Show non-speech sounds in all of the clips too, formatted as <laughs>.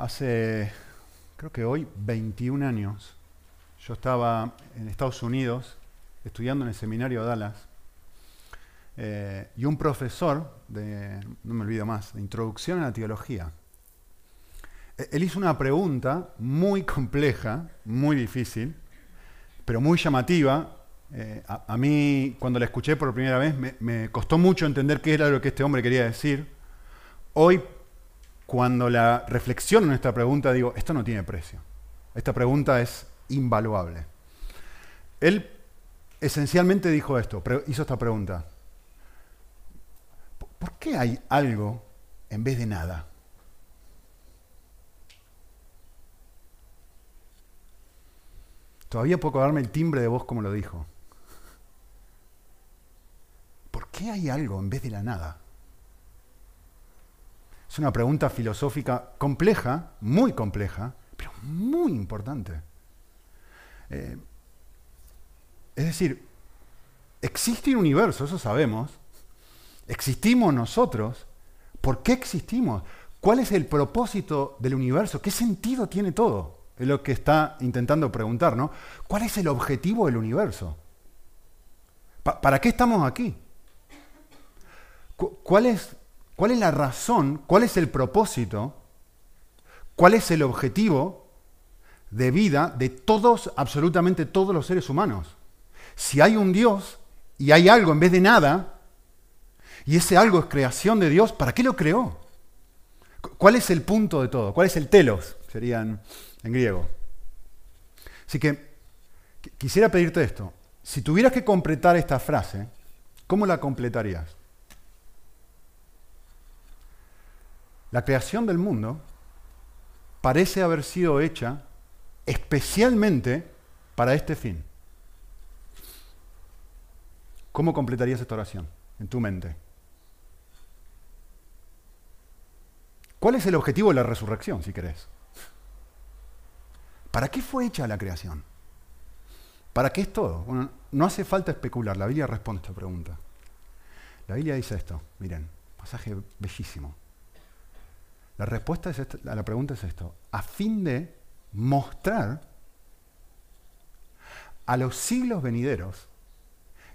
Hace, creo que hoy, 21 años, yo estaba en Estados Unidos estudiando en el seminario de Dallas eh, y un profesor de, no me olvido más, de introducción a la teología. E-, él hizo una pregunta muy compleja, muy difícil, pero muy llamativa. Eh, a, mí, cuando la escuché por primera vez, me, me costó mucho entender qué era lo que este hombre quería decir. Hoy cuando la reflexiono en esta pregunta, digo, esto no tiene precio. Esta pregunta es invaluable. Él esencialmente dijo esto, hizo esta pregunta. ¿Por qué hay algo en vez de nada? Todavía puedo darme el timbre de voz como lo dijo. ¿Por qué hay algo en vez de la nada? Es una pregunta filosófica compleja, muy compleja, pero muy importante. Eh, es decir, existe un universo, eso sabemos. Existimos nosotros. ¿Por qué existimos? ¿Cuál es el propósito del universo? ¿Qué sentido tiene todo? Es lo que está intentando preguntar, ¿no? ¿Cuál es el objetivo del universo? ¿Para qué estamos aquí? ¿Cuál es ¿Cuál es la razón? ¿Cuál es el propósito? ¿Cuál es el objetivo de vida de todos, absolutamente todos los seres humanos? Si hay un Dios y hay algo en vez de nada, y ese algo es creación de Dios, ¿para qué lo creó? ¿Cuál es el punto de todo? ¿Cuál es el telos? Serían en griego. Así que quisiera pedirte esto. Si tuvieras que completar esta frase, ¿cómo la completarías? La creación del mundo parece haber sido hecha especialmente para este fin. ¿Cómo completarías esta oración en tu mente? ¿Cuál es el objetivo de la resurrección, si querés? ¿Para qué fue hecha la creación? ¿Para qué es todo? No hace falta especular, la Biblia responde a esta pregunta. La Biblia dice esto, miren, pasaje bellísimo. La respuesta a la pregunta es esto. A fin de mostrar a los siglos venideros,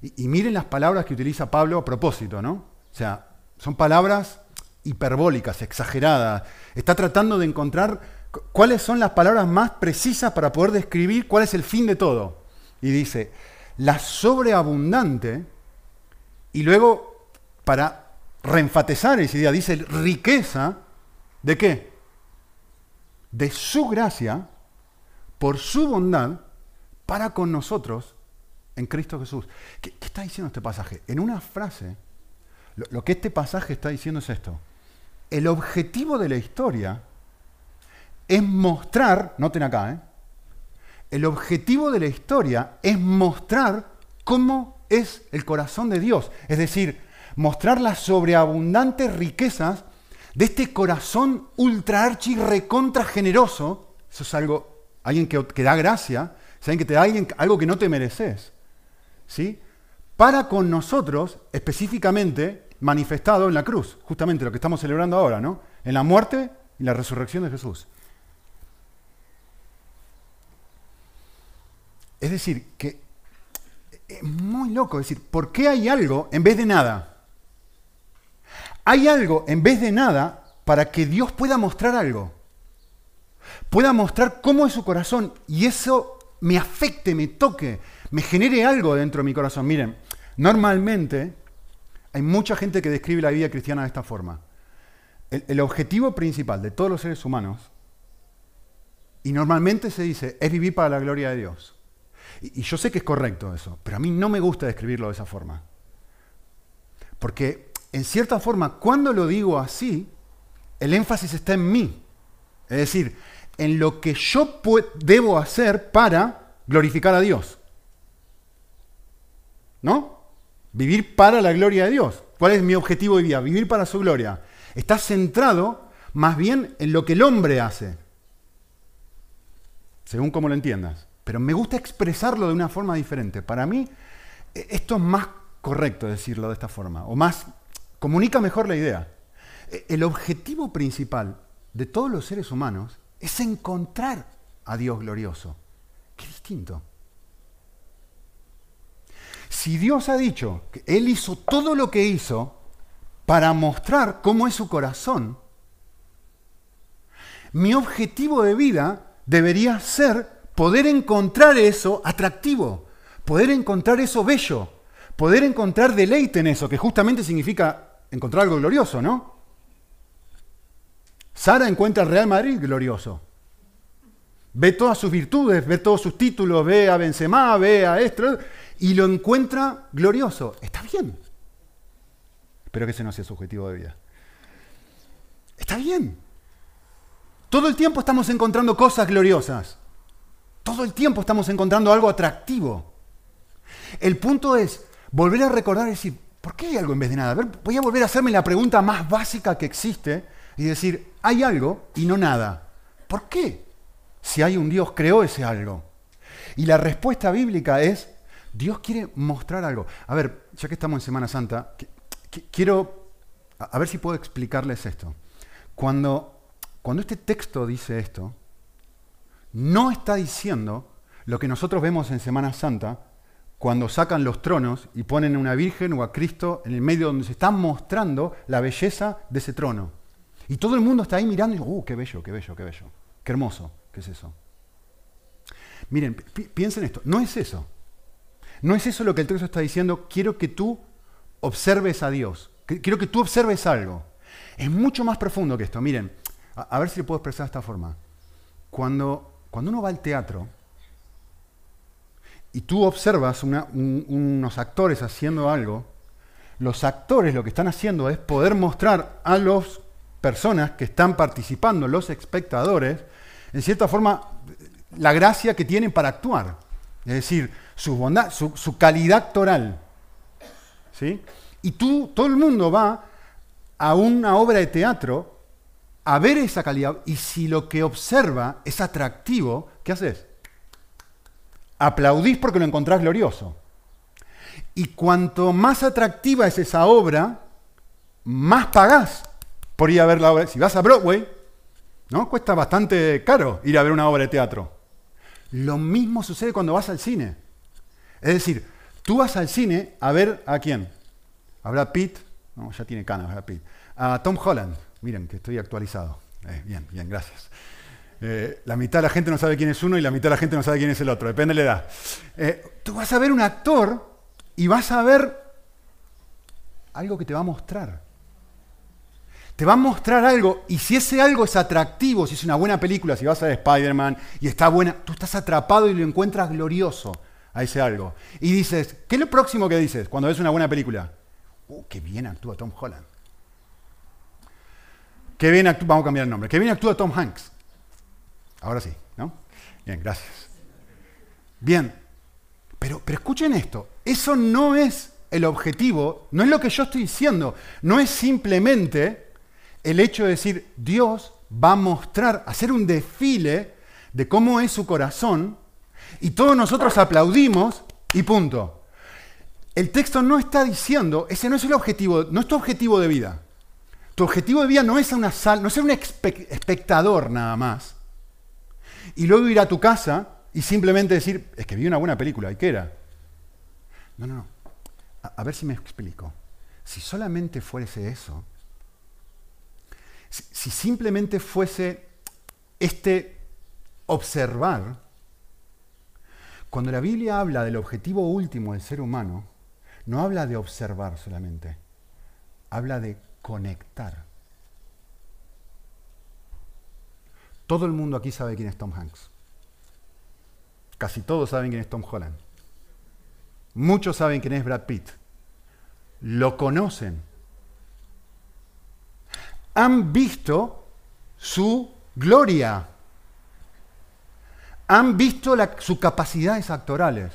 y, miren las palabras que utiliza Pablo a propósito, ¿no? O sea, son palabras hiperbólicas, exageradas. Está tratando de encontrar cuáles son las palabras más precisas para poder describir cuál es el fin de todo. Y dice, la sobreabundante, y luego para reenfatizar esa idea, dice riqueza ¿De qué? De su gracia, por su bondad, para con nosotros en Cristo Jesús. ¿Qué, está diciendo este pasaje? En una frase, lo, que este pasaje está diciendo es esto. El objetivo de la historia es mostrar, noten acá, ¿eh? el objetivo de la historia es mostrar cómo es el corazón de Dios. Es decir, mostrar las sobreabundantes riquezas de este corazón ultra archi recontra generoso, eso es algo, alguien que, da gracia, alguien que te da alguien, algo que no te mereces, ¿sí? Para con nosotros, específicamente manifestado en la cruz, justamente lo que estamos celebrando ahora, ¿no? En la muerte y la resurrección de Jesús. Es decir, que es muy loco, es decir, ¿por qué hay algo en vez de nada? Hay algo en vez de nada para que Dios pueda mostrar algo. Pueda mostrar cómo es su corazón y eso me afecte, me toque, me genere algo dentro de mi corazón. Miren, normalmente hay mucha gente que describe la vida cristiana de esta forma. El, objetivo principal de todos los seres humanos, y normalmente se dice, es vivir para la gloria de Dios. y yo sé que es correcto eso, pero a mí no me gusta describirlo de esa forma. Porque en cierta forma, cuando lo digo así, el énfasis está en mí. Es decir, en lo que yo debo hacer para glorificar a Dios. ¿No? Vivir para la gloria de Dios. ¿Cuál es mi objetivo de vida? Vivir para su gloria. Está centrado más bien en lo que el hombre hace. Según como lo entiendas. Pero me gusta expresarlo de una forma diferente. Para mí, e-, esto es más correcto decirlo de esta forma. O más comunica mejor la idea. E, el objetivo principal de todos los seres humanos es encontrar a Dios glorioso. Qué distinto. Si Dios ha dicho que Él hizo todo lo que hizo para mostrar cómo es su corazón, mi objetivo de vida debería ser poder encontrar eso atractivo, poder encontrar eso bello, poder encontrar deleite en eso, que justamente significa encontrar algo glorioso, ¿no? Sara encuentra al Real Madrid glorioso. Ve todas sus virtudes, ve todos sus títulos, ve a Benzema, ve a esto, y lo encuentra glorioso. Está bien. Espero que ese no sea su objetivo de vida. Está bien. Todo el tiempo estamos encontrando cosas gloriosas. Todo el tiempo estamos encontrando algo atractivo. El punto es volver a recordar y decir, ¿por qué hay algo en vez de nada? voy a volver a hacerme la pregunta más básica que existe y decir, hay algo y no nada. ¿Por qué? Si hay un Dios, creó ese algo. Y la respuesta bíblica es, Dios quiere mostrar algo. A ver, ya que estamos en Semana Santa, quiero, a ver si puedo explicarles esto. Cuando, cuando este texto dice esto, no está diciendo lo que nosotros vemos en Semana Santa cuando sacan los tronos y ponen a una virgen o a Cristo en el medio donde se está mostrando la belleza de ese trono. Y todo el mundo está ahí mirando y ¡uh, qué bello, qué bello, qué bello! ¡Qué hermoso! ¿Qué es eso? Miren, piensen esto, no es eso. No es eso lo que el texto está diciendo, quiero que tú observes a Dios, quiero que tú observes algo. Es mucho más profundo que esto. Miren, a, ver si le puedo expresar de esta forma. Cuando cuando uno va al teatro y tú observas unos actores haciendo algo, los actores lo que están haciendo es poder mostrar a las personas que están participando, los espectadores, en cierta forma, la gracia que tienen para actuar. Es decir, su bondad, su, calidad actoral. ¿Sí? Y tú, todo el mundo va a una obra de teatro a ver esa calidad y si lo que observa es atractivo, ¿qué haces? Aplaudís porque lo encontrás glorioso. Y cuanto más atractiva es esa obra, más pagás por ir a ver la obra. Si vas a Broadway, ¿no? Cuesta bastante caro ir a ver una obra de teatro. Lo mismo sucede cuando vas al cine. Es decir, tú vas al cine a ver a quién. A Brad Pitt, no, ya tiene canas Brad Pitt. A Tom Holland. Miren, que estoy actualizado. Eh, bien, bien, gracias. Eh, la mitad de la gente no sabe quién es uno y la mitad de la gente no sabe quién es el otro, depende de la edad. Eh, tú vas a ver un actor y vas a ver algo que te va a mostrar. Te va a mostrar algo y si ese algo es atractivo, si es una buena película, si vas a ver Spider-Man y está buena, tú estás atrapado y lo encuentras glorioso a ese algo. Y dices, ¿qué es lo próximo que dices cuando ves una buena película? ¡Uh, qué bien actúa Tom Holland! Qué bien actúa, vamos a cambiar el nombre. Qué bien actúa Tom Hanks. Ahora sí, ¿no? Bien, gracias. Bien, pero, pero escuchen esto, eso no es el objetivo, no es lo que yo estoy diciendo, no es simplemente el hecho de decir, Dios va a mostrar, hacer un desfile de cómo es su corazón y todos nosotros aplaudimos y punto. El texto no está diciendo, ese no es el objetivo, no es tu objetivo de vida. Tu objetivo de vida no es, una sal, no ser un espectador nada más. Y luego ir a tu casa y simplemente decir, es que vi una buena película, ¿y qué era? No, no, no. A, ver si me explico. Si solamente fuese eso, si simplemente fuese este observar, cuando la Biblia habla del objetivo último del ser humano, no habla de observar solamente, habla de conectar. Todo el mundo aquí sabe quién es Tom Hanks. Casi todos saben quién es Tom Holland. Muchos saben quién es Brad Pitt. Lo conocen. Han visto su gloria. Han visto sus capacidades actorales.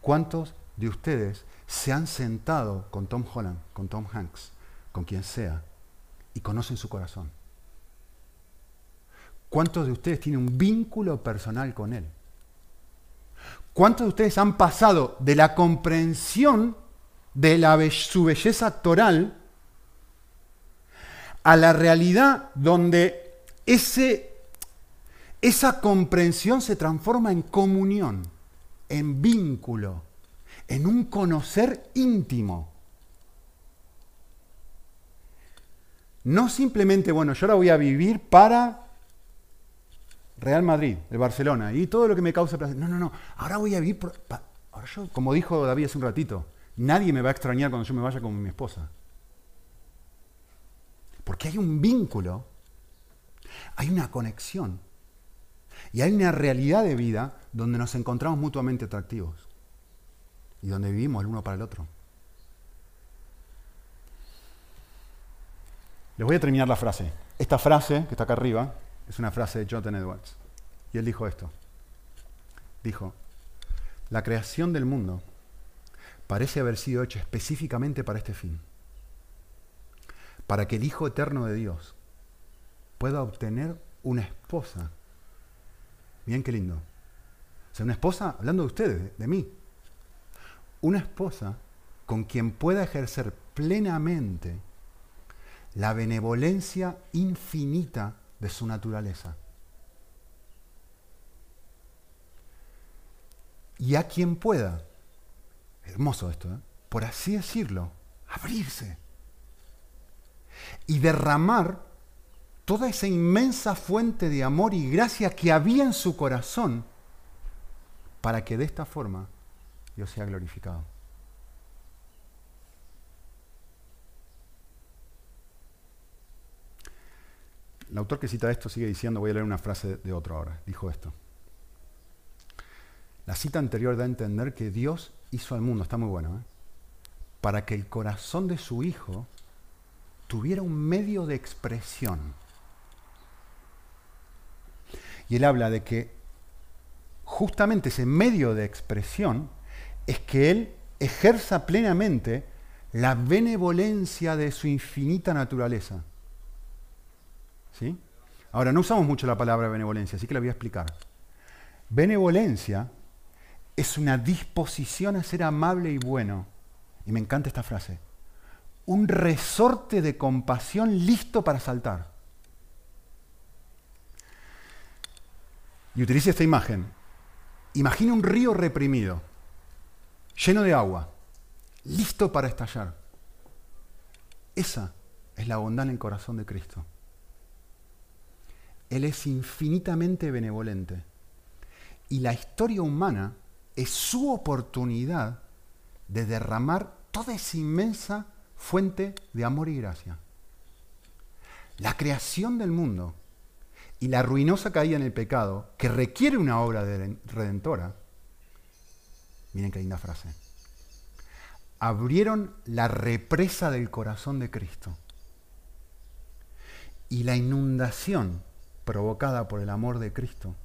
¿Cuántos de ustedes se han sentado con Tom Holland, con Tom Hanks? con quien sea, y conocen su corazón. ¿Cuántos de ustedes tienen un vínculo personal con Él? ¿Cuántos de ustedes han pasado de la comprensión de su belleza actoral a la realidad donde ese, esa comprensión se transforma en comunión, en vínculo, en un conocer íntimo. No simplemente, bueno, yo ahora voy a vivir para Real Madrid, el Barcelona, y todo lo que me causa placer. No, no, no. Ahora voy a vivir. ahora yo, como dijo David hace un ratito, nadie me va a extrañar cuando yo me vaya con mi esposa. Porque hay un vínculo, hay una conexión y hay una realidad de vida donde nos encontramos mutuamente atractivos y donde vivimos el uno para el otro. Les voy a terminar la frase. Esta frase que está acá arriba es una frase de Jonathan Edwards. Y él dijo esto. Dijo, la creación del mundo parece haber sido hecha específicamente para este fin. Para que el Hijo Eterno de Dios pueda obtener una esposa. Bien, qué lindo. O sea, una esposa, hablando de ustedes, de mí. Una esposa con quien pueda ejercer plenamente la benevolencia infinita de su naturaleza. Y a quien pueda, hermoso esto, ¿eh? por así decirlo, abrirse y derramar toda esa inmensa fuente de amor y gracia que había en su corazón para que de esta forma Dios sea glorificado. El autor que cita esto sigue diciendo, voy a leer una frase de otro ahora, dijo esto. La cita anterior da a entender que Dios hizo al mundo, está muy bueno, ¿eh? para que el corazón de su Hijo tuviera un medio de expresión. Y él habla de que justamente ese medio de expresión es que Él ejerza plenamente la benevolencia de su infinita naturaleza. ¿Sí? Ahora, no usamos mucho la palabra benevolencia, así que la voy a explicar. Benevolencia es una disposición a ser amable y bueno. Y me encanta esta frase. Un resorte de compasión listo para saltar. Y utilice esta imagen. Imagina un río reprimido, lleno de agua, listo para estallar. Esa es la bondad en el corazón de Cristo. Él es infinitamente benevolente. Y la historia humana es su oportunidad de derramar toda esa inmensa fuente de amor y gracia. La creación del mundo y la ruinosa caída en el pecado, que requiere una obra redentora, miren qué linda frase, abrieron la represa del corazón de Cristo. Y la inundación provocada por el amor de Cristo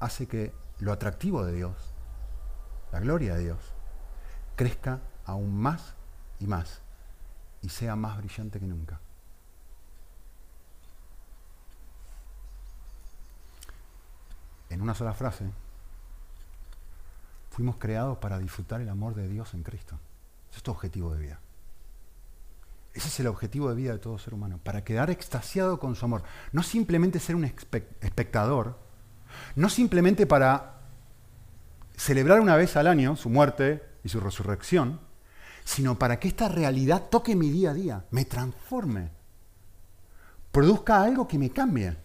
hace que lo atractivo de Dios, la gloria de Dios, crezca aún más y más y sea más brillante que nunca. En una sola frase, fuimos creados para disfrutar el amor de Dios en Cristo. Es tu objetivo de vida. Ese es el objetivo de vida de todo ser humano, para quedar extasiado con su amor. No simplemente ser un espectador, no simplemente para celebrar una vez al año su muerte y su resurrección, sino para que esta realidad toque mi día a día, me transforme, produzca algo que me cambie.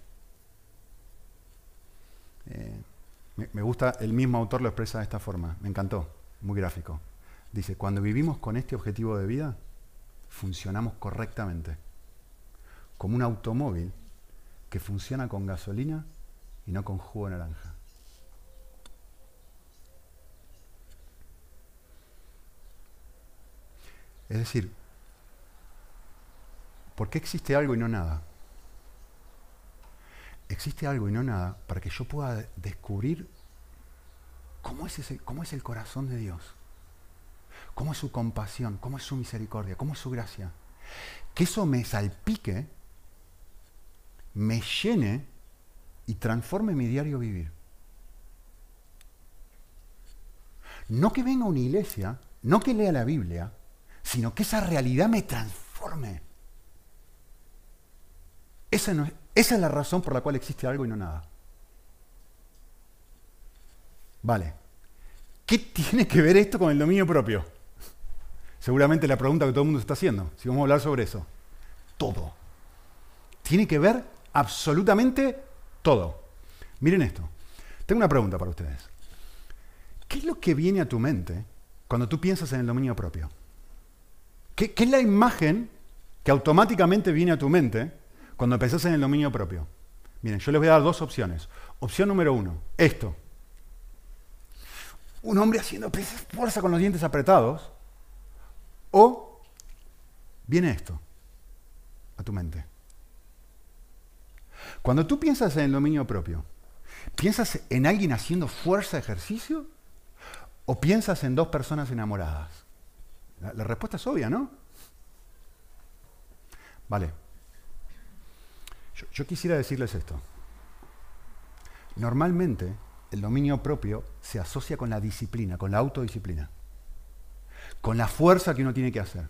Eh, me gusta, el mismo autor lo expresa de esta forma, me encantó, muy gráfico. Dice, cuando vivimos con este objetivo de vida, funcionamos correctamente, como un automóvil que funciona con gasolina y no con jugo de naranja. Es decir, ¿por qué existe algo y no nada? Existe algo y no nada para que yo pueda descubrir cómo es, cómo es el corazón de Dios cómo es su compasión, cómo es su misericordia, cómo es su gracia. Que eso me salpique, me llene y transforme mi diario vivir. No que venga una iglesia, no que lea la Biblia, sino que esa realidad me transforme. Esa, esa es la razón por la cual existe algo y no nada. Vale. ¿Qué tiene que ver esto con el dominio propio? Seguramente la pregunta que todo el mundo está haciendo, si vamos a hablar sobre eso. Todo. Tiene que ver absolutamente todo. Miren esto. Tengo una pregunta para ustedes. ¿Qué es lo que viene a tu mente cuando tú piensas en el dominio propio? ¿Qué, es la imagen que automáticamente viene a tu mente cuando pensás en el dominio propio? Miren, yo les voy a dar dos opciones. Opción número uno, esto. Un hombre haciendo fuerza con los dientes apretados. O viene esto a tu mente. Cuando tú piensas en el dominio propio, ¿piensas en alguien haciendo fuerza ejercicio? ¿O piensas en dos personas enamoradas? La, respuesta es obvia, ¿no? Vale. yo quisiera decirles esto. Normalmente el dominio propio se asocia con la disciplina, con la autodisciplina, con la fuerza que uno tiene que hacer,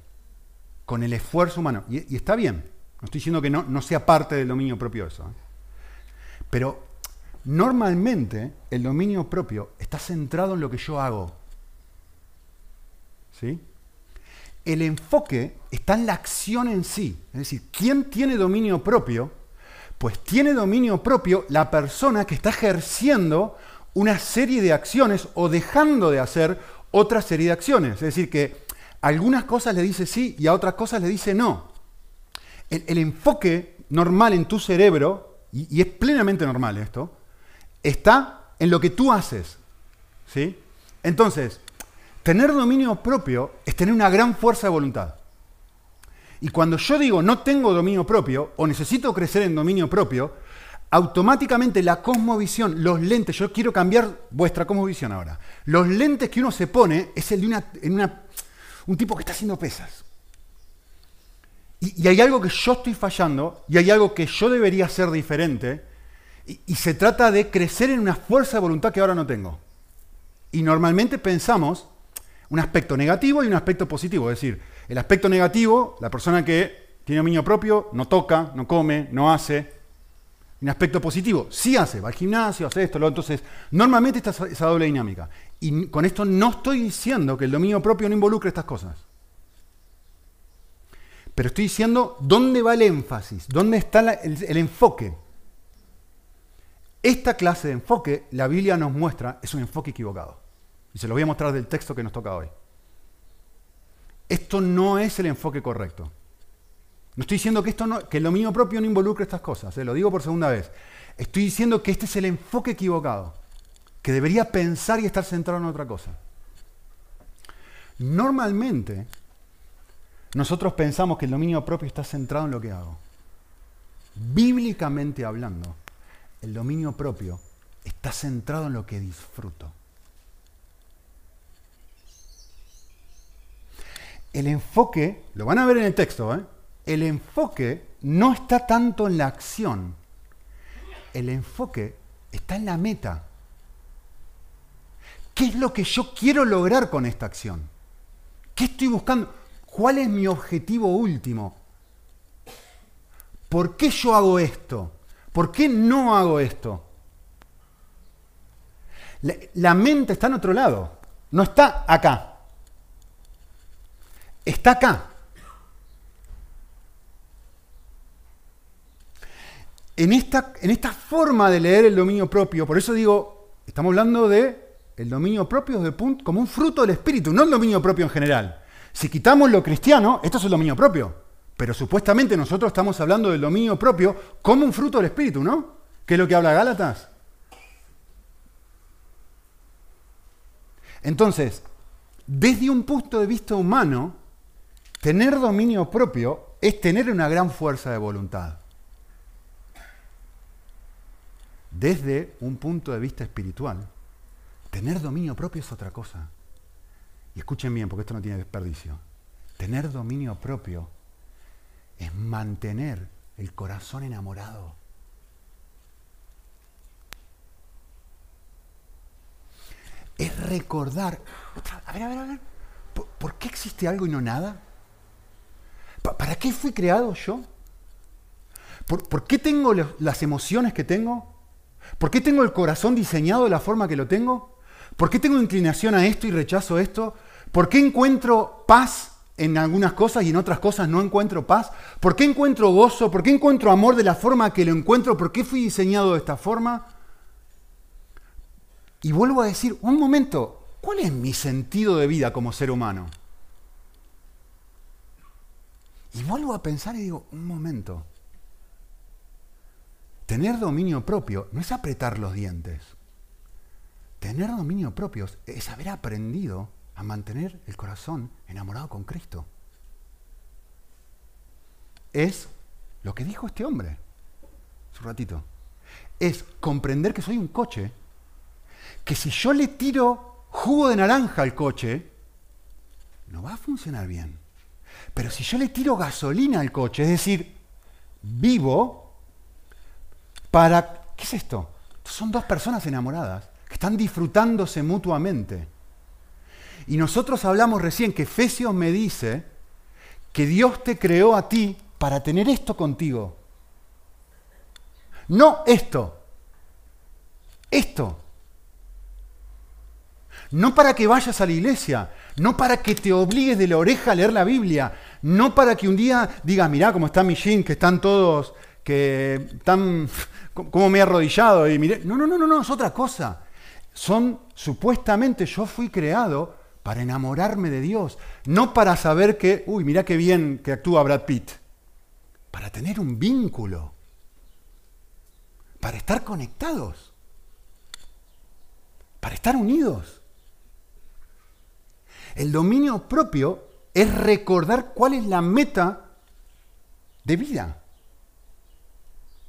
con el esfuerzo humano. Y, está bien, no estoy diciendo que no, sea parte del dominio propio eso. ¿eh? Pero normalmente el dominio propio está centrado en lo que yo hago. ¿Sí? El enfoque está en la acción en sí. Es decir, ¿quién tiene dominio propio? Pues tiene dominio propio la persona que está ejerciendo una serie de acciones o dejando de hacer otra serie de acciones. Es decir, que algunas cosas le dice sí y a otras cosas le dice no. El, enfoque normal en tu cerebro, y, es plenamente normal esto, está en lo que tú haces. ¿sí? Entonces, tener dominio propio es tener una gran fuerza de voluntad. Y cuando yo digo no tengo dominio propio o necesito crecer en dominio propio, automáticamente la cosmovisión, los lentes, yo quiero cambiar vuestra cosmovisión ahora. Los lentes que uno se pone es el de una, en un tipo que está haciendo pesas. Y, hay algo que yo estoy fallando y hay algo que yo debería hacer diferente. Y, y se trata de crecer en una fuerza de voluntad que ahora no tengo. Y normalmente pensamos un aspecto negativo y un aspecto positivo. Es decir, el aspecto negativo, la persona que tiene dominio propio, no toca, no come, no hace, un aspecto positivo, sí hace, va al gimnasio, hace esto, lo Entonces, normalmente está esa doble dinámica. Y con esto no estoy diciendo que el dominio propio no involucre estas cosas. Pero estoy diciendo dónde va el énfasis, dónde está el, enfoque. Esta clase de enfoque, la Biblia nos muestra, es un enfoque equivocado. Y se lo voy a mostrar del texto que nos toca hoy. Esto no es el enfoque correcto. No estoy diciendo que, esto no, que lo mío propio no involucre estas cosas, eh, lo digo por segunda vez. Estoy diciendo que este es el enfoque equivocado, que debería pensar y estar centrado en otra cosa. Normalmente, nosotros pensamos que el dominio propio está centrado en lo que hago. Bíblicamente hablando, el dominio propio está centrado en lo que disfruto. El enfoque, lo van a ver en el texto, ¿eh? El enfoque no está tanto en la acción, el enfoque está en la meta. ¿Qué es lo que yo quiero lograr con esta acción? ¿Qué estoy buscando? ¿Cuál es mi objetivo último? ¿Por qué yo hago esto? ¿Por qué no hago esto? La, mente está en otro lado, no está acá. Está acá. En esta, en esta forma de leer el dominio propio, por eso digo, estamos hablando de el dominio propio como un fruto del espíritu, no el dominio propio en general. Si quitamos lo cristiano, esto es el dominio propio. Pero supuestamente nosotros estamos hablando del dominio propio como un fruto del espíritu, ¿no? ¿Qué es lo que habla Gálatas? Entonces, desde un punto de vista humano, tener dominio propio es tener una gran fuerza de voluntad. Desde un punto de vista espiritual, tener dominio propio es otra cosa. Y escuchen bien, porque esto no tiene desperdicio. Tener dominio propio es mantener el corazón enamorado. Es recordar, a ver, a ver, a ver, ¿por, qué existe algo y no nada? ¿Para qué fui creado yo? ¿Por, qué tengo las emociones que tengo? ¿Por qué tengo el corazón diseñado de la forma que lo tengo? ¿Por qué tengo inclinación a esto y rechazo esto? ¿Por qué encuentro paz en algunas cosas y en otras cosas no encuentro paz? ¿Por qué encuentro gozo? ¿Por qué encuentro amor de la forma que lo encuentro? ¿Por qué fui diseñado de esta forma? Y vuelvo a decir, un momento, ¿cuál es mi sentido de vida como ser humano? Y vuelvo a pensar y digo, un momento, tener dominio propio no es apretar los dientes. Tener dominio propio es haber aprendido a mantener el corazón enamorado con Cristo. Es lo que dijo este hombre un ratito. Es comprender que soy un coche, que si yo le tiro jugo de naranja al coche, no va a funcionar bien. Pero si yo le tiro gasolina al coche, es decir, vivo para... ¿Qué es esto? Son dos personas enamoradas que están disfrutándose mutuamente. Y nosotros hablamos recién que Efesios me dice que Dios te creó a ti para tener esto contigo. No esto. Esto. No para que vayas a la iglesia, no para que te obligues de la oreja a leer la Biblia, no para que un día digas, mirá cómo está mi jean, que están todos, que están, <laughs> como me he arrodillado y miré. No, no, no, no, no, es otra cosa. Son, supuestamente yo fui creado para enamorarme de Dios, no para saber que, uy, mira qué bien que actúa Brad Pitt, para tener un vínculo, para estar conectados, para estar unidos. El dominio propio es recordar cuál es la meta de vida.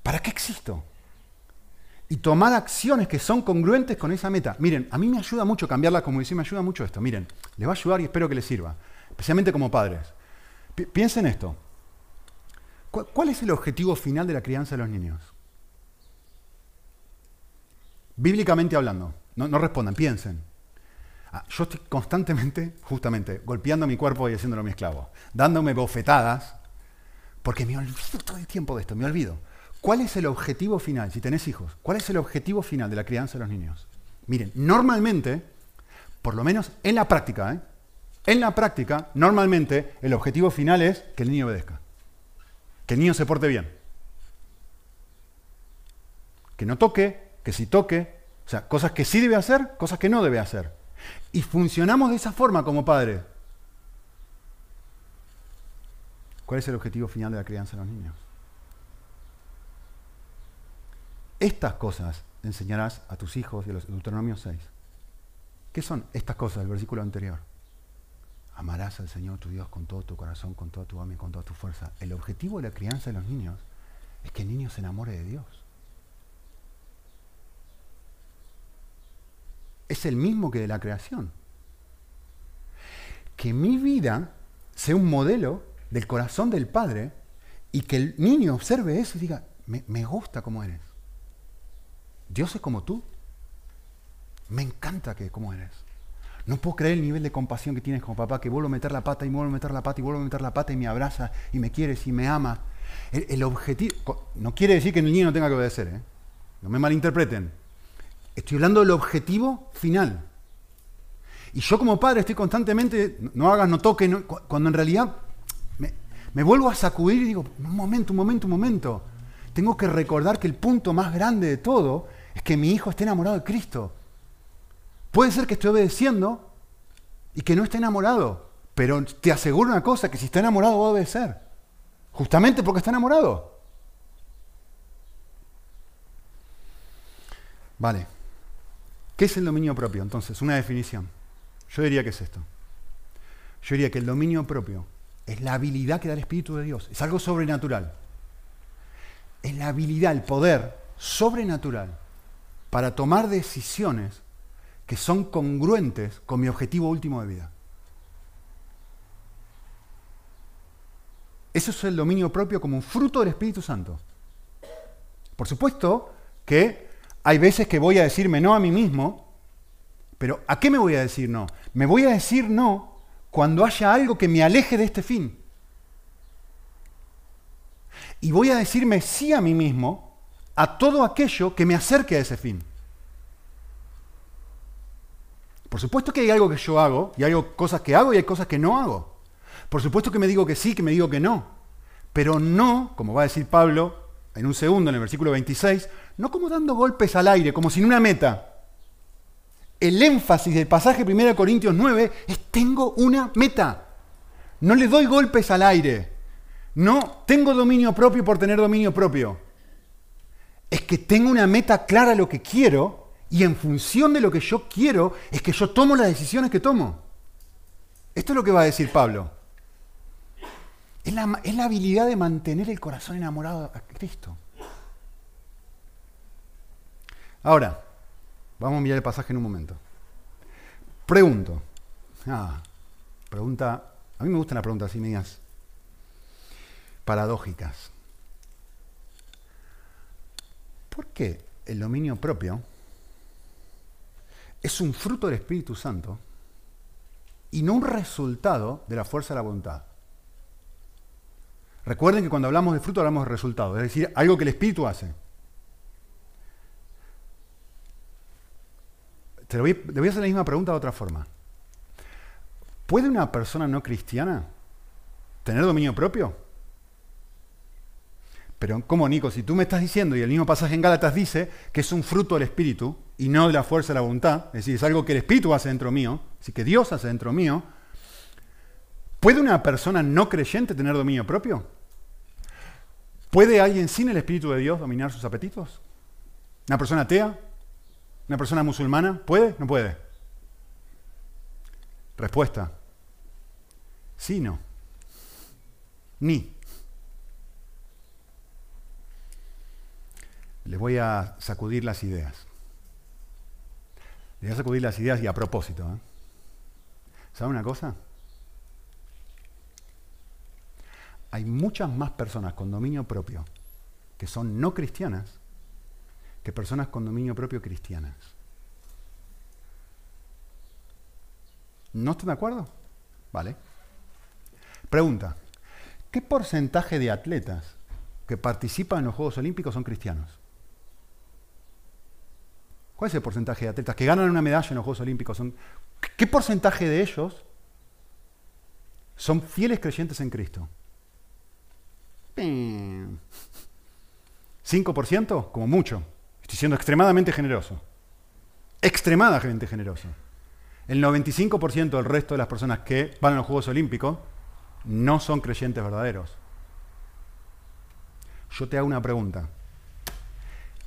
¿Para qué existo? y tomar acciones que son congruentes con esa meta. Miren, a mí me ayuda mucho cambiarla como decir, me ayuda mucho esto. Miren, les va a ayudar y espero que les sirva, especialmente como padres. piensen esto. ¿Cuál es el objetivo final de la crianza de los niños? Bíblicamente hablando, no, respondan, piensen. Ah, yo estoy constantemente, justamente, golpeando mi cuerpo y haciéndolo mi esclavo, dándome bofetadas, porque me olvido todo el tiempo de esto, me olvido. ¿Cuál es el objetivo final, si tenés hijos? ¿Cuál es el objetivo final de la crianza de los niños? Miren, normalmente, por lo menos en la práctica, ¿eh? en la práctica, normalmente el objetivo final es que el niño obedezca, que el niño se porte bien, que no toque, que si toque, o sea, cosas que sí debe hacer, cosas que no debe hacer. Y funcionamos de esa forma como padres. ¿Cuál es el objetivo final de la crianza de los niños? Estas cosas enseñarás a tus hijos, y a los Deuteronomio 6. ¿Qué son estas cosas del versículo anterior? Amarás al Señor tu Dios con todo tu corazón, con toda tu alma y con toda tu fuerza. El objetivo de la crianza de los niños es que el niño se enamore de Dios. Es el mismo que de la creación. Que mi vida sea un modelo del corazón del Padre y que el niño observe eso y diga, me, gusta como eres. Dios es como tú. Me encanta que como eres. No puedo creer el nivel de compasión que tienes como papá, que vuelvo a meter la pata y vuelvo a meter la pata y vuelvo a meter la pata y me abraza y me quieres y me ama. El, objetivo, no quiere decir que el niño no tenga que obedecer, ¿eh? no me malinterpreten. Estoy hablando del objetivo final. Y yo como padre estoy constantemente, no hagas, no toques, cuando en realidad me, me vuelvo a sacudir y digo, un momento, un momento, un momento. Tengo que recordar que el punto más grande de todo es que mi hijo esté enamorado de Cristo. Puede ser que esté obedeciendo y que no esté enamorado, pero te aseguro una cosa, que si está enamorado va a obedecer, justamente porque está enamorado. Vale. ¿Qué es el dominio propio? Entonces, una definición. Yo diría que es esto. Yo diría que el dominio propio es la habilidad que da el Espíritu de Dios. Es algo sobrenatural. Es la habilidad, el poder sobrenatural para tomar decisiones que son congruentes con mi objetivo último de vida. Eso es el dominio propio como un fruto del Espíritu Santo. Por supuesto que hay veces que voy a decirme no a mí mismo, pero ¿a qué me voy a decir no? Me voy a decir no cuando haya algo que me aleje de este fin. Y voy a decirme sí a mí mismo a todo aquello que me acerque a ese fin. Por supuesto que hay algo que yo hago, y hay cosas que hago y hay cosas que no hago. Por supuesto que me digo que sí, que me digo que no. Pero no, como va a decir Pablo en un segundo, en el versículo 26, no como dando golpes al aire, como sin una meta. El énfasis del pasaje 1 Corintios 9 es tengo una meta. No le doy golpes al aire. No tengo dominio propio por tener dominio propio. Es que tengo una meta clara lo que quiero y en función de lo que yo quiero es que yo tomo las decisiones que tomo. Esto es lo que va a decir Pablo. Es la, es la habilidad de mantener el corazón enamorado a Cristo. Ahora, vamos a mirar el pasaje en un momento. Pregunto. Ah, pregunta. A mí me gustan las preguntas así medias paradójicas. ¿Por qué el dominio propio es un fruto del Espíritu Santo y no un resultado de la fuerza de la voluntad? Recuerden que cuando hablamos de fruto hablamos de resultado, es decir, algo que el Espíritu hace. Te voy, voy a hacer la misma pregunta de otra forma. ¿Puede una persona no cristiana tener dominio propio? Pero ¿cómo, Nico? Si tú me estás diciendo, y el mismo pasaje en Gálatas dice, que es un fruto del Espíritu y no de la fuerza de la voluntad, es decir, es algo que el Espíritu hace dentro mío, así que Dios hace dentro mío, ¿puede una persona no creyente tener dominio propio? ¿Puede alguien sin el Espíritu de Dios dominar sus apetitos? ¿Una persona atea? ¿Una persona musulmana? ¿Puede? ¿No puede? Respuesta. Sí, no. Ni. Les voy a sacudir las ideas. Les voy a sacudir las ideas y a propósito. ¿eh? ¿Saben una cosa? Hay muchas más personas con dominio propio que son no cristianas que personas con dominio propio cristianas. ¿No están de acuerdo? Vale. Pregunta. ¿Qué porcentaje de atletas que participan en los Juegos Olímpicos son cristianos? ¿Cuál es el porcentaje de atletas que ganan una medalla en los Juegos Olímpicos? ¿Qué porcentaje de ellos son fieles creyentes en Cristo? ¿5%? Como mucho. Estoy siendo extremadamente generoso. Extremadamente generoso. El 95% del resto de las personas que van a los Juegos Olímpicos no son creyentes verdaderos. Yo te hago una pregunta.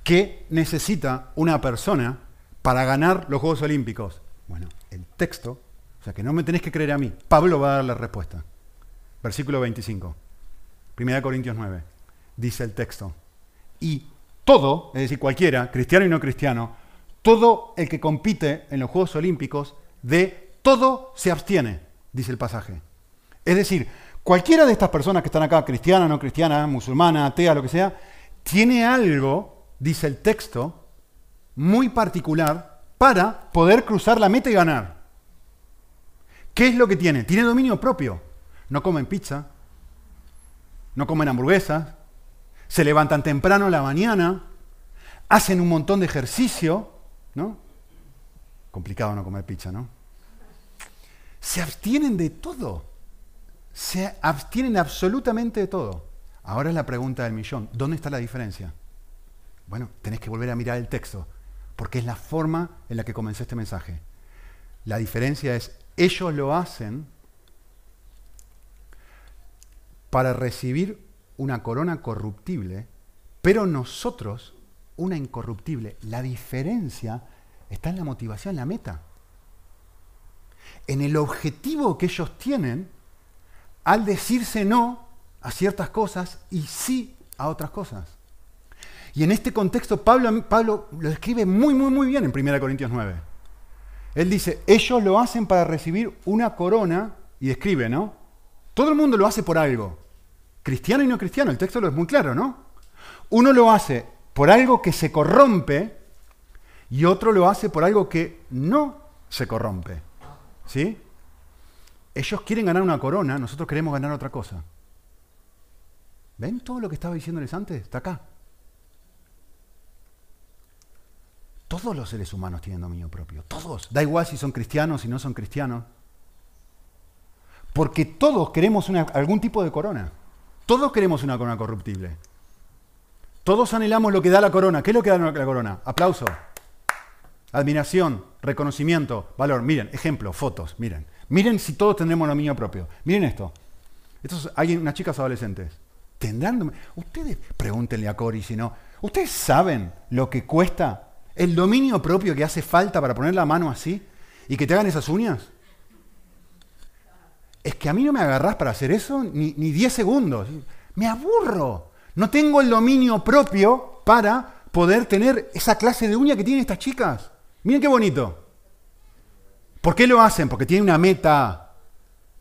¿Qué necesita una persona para ganar los Juegos Olímpicos? Bueno, el texto, o sea que no me tenés que creer a mí, Pablo va a dar la respuesta. Versículo 25, 1 Corintios 9, dice el texto. Y todo, es decir, cualquiera, cristiano y no cristiano, todo el que compite en los Juegos Olímpicos, de todo se abstiene, dice el pasaje. Es decir, cualquiera de estas personas que están acá, cristiana, no cristiana, musulmana, atea, lo que sea, tiene algo dice el texto, muy particular para poder cruzar la meta y ganar. ¿Qué es lo que tiene? Tiene dominio propio. No comen pizza, no comen hamburguesas, se levantan temprano en la mañana, hacen un montón de ejercicio, ¿no? Complicado no comer pizza, ¿no? Se abstienen de todo. Se abstienen absolutamente de todo. Ahora es la pregunta del millón. ¿Dónde está la diferencia? Bueno, tenés que volver a mirar el texto, porque es la forma en la que comencé este mensaje. La diferencia es, ellos lo hacen para recibir una corona corruptible, pero nosotros una incorruptible. La diferencia está en la motivación, en la meta. En el objetivo que ellos tienen al decirse no a ciertas cosas y sí a otras cosas. Y en este contexto Pablo, lo describe muy, muy, muy bien en 1 Corintios 9. Él dice, ellos lo hacen para recibir una corona, y describe, ¿no? Todo el mundo lo hace por algo. Cristiano y no cristiano, el texto lo es muy claro, ¿no? Uno lo hace por algo que se corrompe y otro lo hace por algo que no se corrompe. ¿Sí? Ellos quieren ganar una corona, nosotros queremos ganar otra cosa. ¿Ven todo lo que estaba diciéndoles antes? Está acá. Todos los seres humanos tienen dominio propio. Todos. Da igual si son cristianos, si no son cristianos. Porque todos queremos algún tipo de corona. Todos queremos una corona corruptible. Todos anhelamos lo que da la corona. ¿Qué es lo que da la corona? Aplauso. Admiración, reconocimiento, valor. Miren, ejemplo, fotos. Miren. Miren si todos tendremos dominio propio. Miren esto. Estos, hay unas chicas adolescentes. ¿Tendrán Ustedes pregúntenle a Cori si no. ¿Ustedes saben lo que cuesta el dominio propio que hace falta para poner la mano así y que te hagan esas uñas? Es que a mí no me agarrás para hacer eso ni 10 segundos. Me aburro. No tengo el dominio propio para poder tener esa clase de uña que tienen estas chicas. Miren qué bonito. ¿Por qué lo hacen? Porque tienen una meta.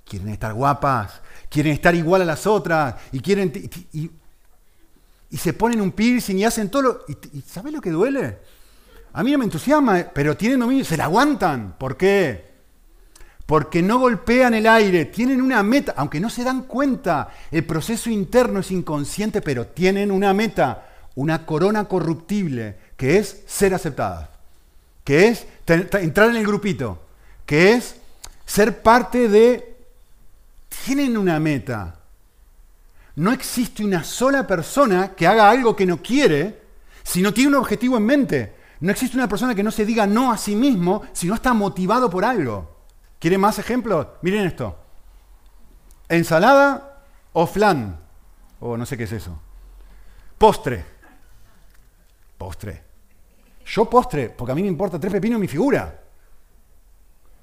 Quieren estar guapas, quieren estar igual a las otras y quieren y, se ponen un piercing y hacen todo lo y, ¿sabes lo que duele? A mí no me entusiasma, pero tienen dominio, se la aguantan. ¿Por qué? Porque no golpean el aire, tienen una meta, aunque no se dan cuenta, el proceso interno es inconsciente, pero tienen una meta, una corona corruptible, que es ser aceptadas, que es entrar en el grupito, que es ser parte de tienen una meta. No existe una sola persona que haga algo que no quiere si no tiene un objetivo en mente. No existe una persona que no se diga no a sí mismo si no está motivado por algo. ¿Quieren más ejemplos? Miren esto. Ensalada o flan. O no sé qué es eso. Postre. Postre. Yo postre, porque a mí me importa tres pepinos mi figura.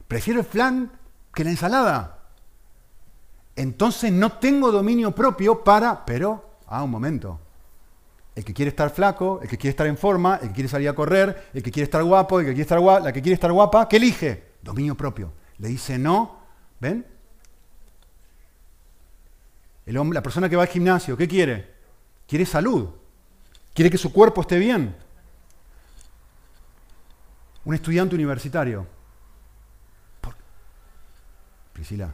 Prefiero el flan que la ensalada. Entonces no tengo dominio propio para, pero, ah, un momento. El que quiere estar flaco, el que quiere estar en forma, el que quiere salir a correr, el que quiere estar guapo, el que quiere estar guapa, la que quiere estar guapa, ¿qué elige? Dominio propio. Le dice no, ¿ven? El hombre, la persona que va al gimnasio, ¿qué quiere? Quiere salud. Quiere que su cuerpo esté bien. Un estudiante universitario. Priscila,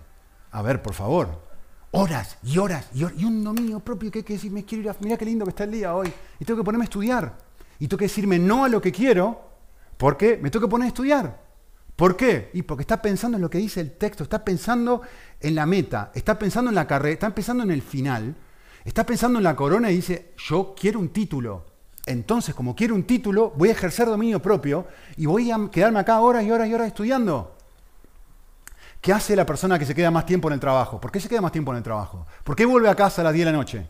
a ver, por favor. Horas y horas y, y un dominio propio que hay que decir, me quiero ir a... Mira qué lindo que está el día hoy. Y tengo que ponerme a estudiar. Y tengo que decirme no a lo que quiero, porque me tengo que poner a estudiar. ¿Por qué? Y porque está pensando en lo que dice el texto, está pensando en la meta, está pensando en la carrera, está pensando en el final, está pensando en la corona y dice, yo quiero un título. Entonces, como quiero un título, voy a ejercer dominio propio y voy a quedarme acá horas y horas y horas estudiando. ¿Qué hace la persona que se queda más tiempo en el trabajo? ¿Por qué se queda más tiempo en el trabajo? ¿Por qué vuelve a casa a las 10 de la noche?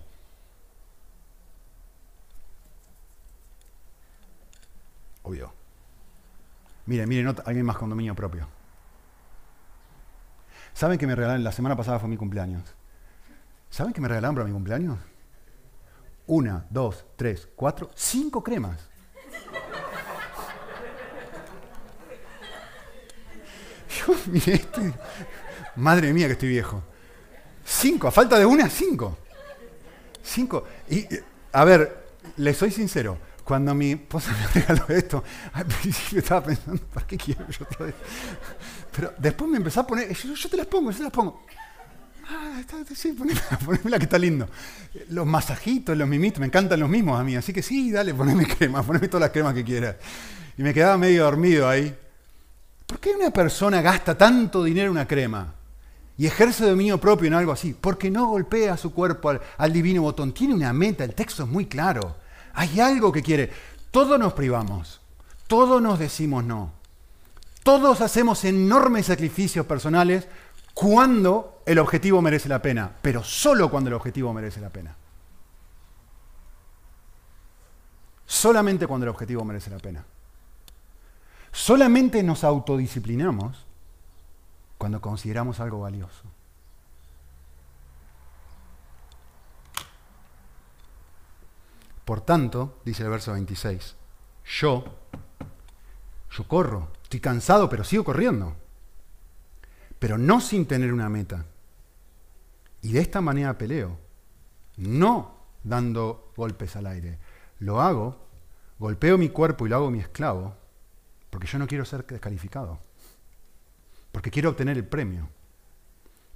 Obvio. Miren, miren, alguien más con dominio propio. ¿Saben que me regalaron? La semana pasada fue mi cumpleaños. ¿Saben que me regalaron para mi cumpleaños? Una, dos, tres, cuatro, cinco cremas. Madre mía que estoy viejo. Cinco, a falta de una, cinco. Cinco. Y, a ver, le soy sincero, cuando mi esposa me <laughs> regaló esto, al principio estaba pensando, ¿para qué quiero yo esto? Pero después me empezó a poner, yo, te las pongo, yo te las pongo. Ah, está, sí, poneme, <laughs> que está lindo. Los masajitos, los mimitos, me encantan los mismos a mí, así que sí, dale, poneme crema, poneme todas las cremas que quieras. Y me quedaba medio dormido ahí. ¿Por qué una persona gasta tanto dinero en una crema y ejerce dominio propio en algo así? Porque no golpea su cuerpo al, divino botón. Tiene una meta, el texto es muy claro. Hay algo que quiere. Todos nos privamos, todos nos decimos no. Todos hacemos enormes sacrificios personales cuando el objetivo merece la pena, pero solo cuando el objetivo merece la pena. Solamente cuando el objetivo merece la pena. Solamente nos autodisciplinamos cuando consideramos algo valioso. Por tanto, dice el verso 26, yo, yo corro, estoy cansado, pero sigo corriendo, pero no sin tener una meta. Y de esta manera peleo, no dando golpes al aire. Lo hago, golpeo mi cuerpo y lo hago mi esclavo, porque yo no quiero ser descalificado. Porque quiero obtener el premio.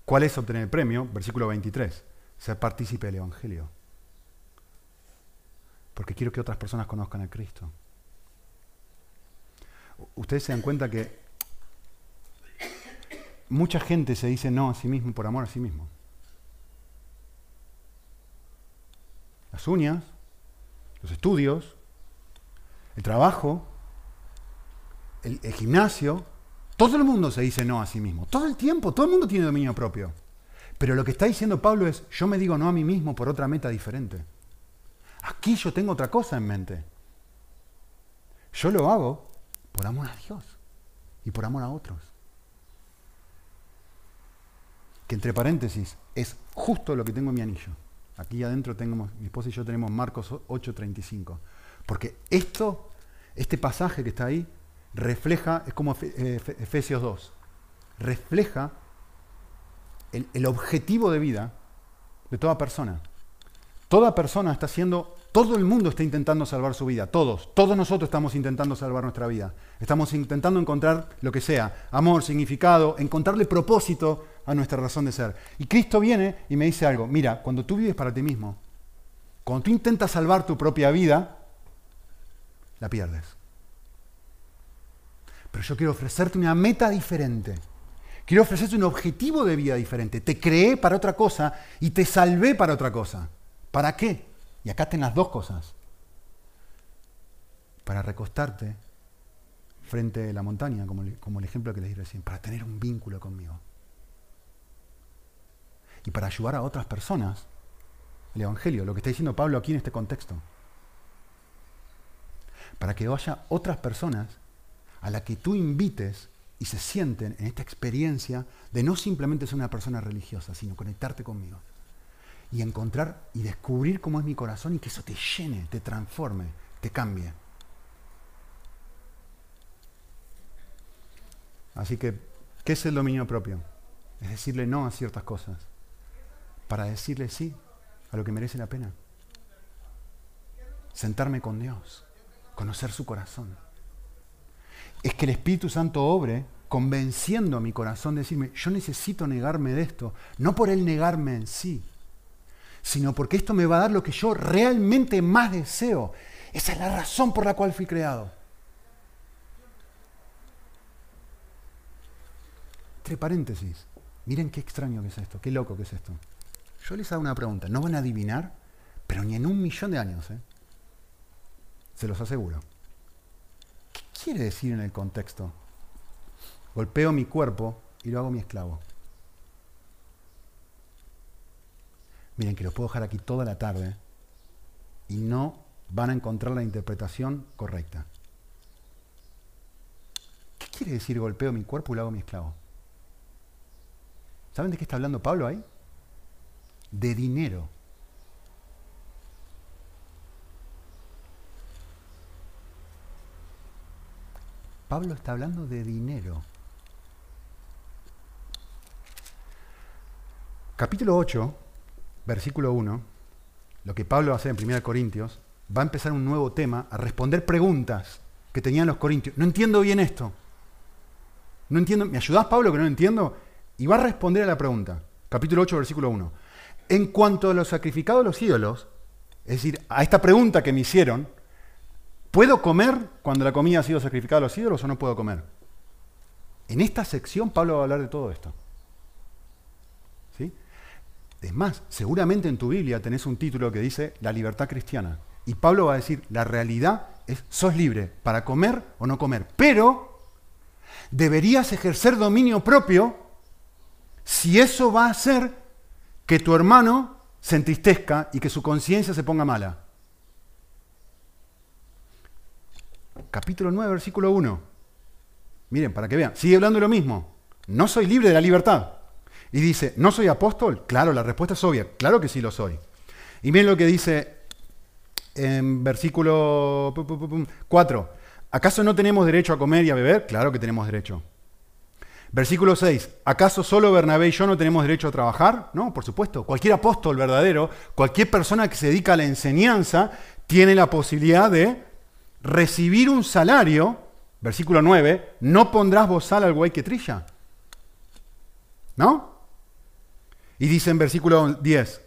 ¿Cuál es obtener el premio? Versículo 23. Ser partícipe del Evangelio. porque quiero que otras personas conozcan a Cristo. Ustedes se dan cuenta que mucha gente se dice no a sí mismo por amor a sí mismo. Las uñas, los estudios, el trabajo, el, gimnasio, todo el mundo se dice no a sí mismo. Todo el tiempo, todo el mundo tiene dominio propio. Pero lo que está diciendo Pablo es, yo me digo no a mí mismo por otra meta diferente. Aquí yo tengo otra cosa en mente. Yo lo hago por amor a Dios y por amor a otros. Que entre paréntesis es justo lo que tengo en mi anillo. Aquí adentro tenemos, mi esposa y yo tenemos Marcos 8:35. Porque esto, este pasaje que está ahí, refleja, es como eh, Efesios 2, refleja el, el objetivo de vida de toda persona. Toda persona está haciendo, todo el mundo está intentando salvar su vida, todos, todos nosotros estamos intentando salvar nuestra vida. Estamos intentando encontrar lo que sea, amor, significado, encontrarle propósito a nuestra razón de ser. Y Cristo viene y me dice algo, mira, cuando tú vives para ti mismo, cuando tú intentas salvar tu propia vida, la pierdes. Pero yo quiero ofrecerte una meta diferente. Quiero ofrecerte un objetivo de vida diferente. Te creé para otra cosa y te salvé para otra cosa. ¿Para qué? Y acá ten las dos cosas. Para recostarte frente a la montaña, como, como el ejemplo que les di recién, para tener un vínculo conmigo. Y para ayudar a otras personas, el Evangelio, lo que está diciendo Pablo aquí en este contexto. Para que haya otras personas a las que tú invites y se sienten en esta experiencia de no simplemente ser una persona religiosa, sino conectarte conmigo y encontrar y descubrir cómo es mi corazón y que eso te llene, te transforme, te cambie. Así que, ¿qué es el dominio propio? Es decirle no a ciertas cosas para decirle sí a lo que merece la pena. Sentarme con Dios, conocer su corazón. Es que el Espíritu Santo obre convenciendo a mi corazón, decirme, yo necesito negarme de esto, no por él negarme en sí, sino porque esto me va a dar lo que yo realmente más deseo. Esa es la razón por la cual fui creado. Entre paréntesis, miren qué extraño que es esto, qué loco que es esto. Yo les hago una pregunta, no van a adivinar, pero ni en un millón de años, ¿eh? se los aseguro. ¿Qué quiere decir en el contexto? Golpeo mi cuerpo y lo hago mi esclavo. Miren que los puedo dejar aquí toda la tarde y no van a encontrar la interpretación correcta. ¿Qué quiere decir golpeo mi cuerpo y lo hago mi esclavo? ¿Saben de qué está hablando Pablo ahí? De dinero. Pablo está hablando de dinero. Capítulo 8 versículo 1, lo que Pablo hace en 1 Corintios, va a empezar un nuevo tema, a responder preguntas que tenían los corintios. No entiendo bien esto. No entiendo. ¿Me ayudás, Pablo, que no entiendo? Y va a responder a la pregunta. Capítulo 8, versículo 1. En cuanto a los sacrificados a los ídolos, es decir, a esta pregunta que me hicieron, ¿puedo comer cuando la comida ha sido sacrificada a los ídolos o no puedo comer? En esta sección Pablo va a hablar de todo esto. Es más, seguramente en tu Biblia tenés un título que dice la libertad cristiana. Y Pablo va a decir, la realidad es, sos libre para comer o no comer. Pero deberías ejercer dominio propio si eso va a hacer que tu hermano se entristezca y que su conciencia se ponga mala. Capítulo 9, versículo 1. Miren, para que vean, sigue hablando lo mismo. No soy libre de la libertad. Y dice, ¿no soy apóstol? Claro, la respuesta es obvia. Claro que sí lo soy. Y miren lo que dice en versículo 4. ¿Acaso no tenemos derecho a comer y a beber? Claro que tenemos derecho. Versículo 6. ¿Acaso solo Bernabé y yo no tenemos derecho a trabajar? No, por supuesto. Cualquier apóstol verdadero, cualquier persona que se dedica a la enseñanza, tiene la posibilidad de recibir un salario. Versículo 9. No pondrás bozal al buey que trilla. ¿No? Y dice en versículo 10,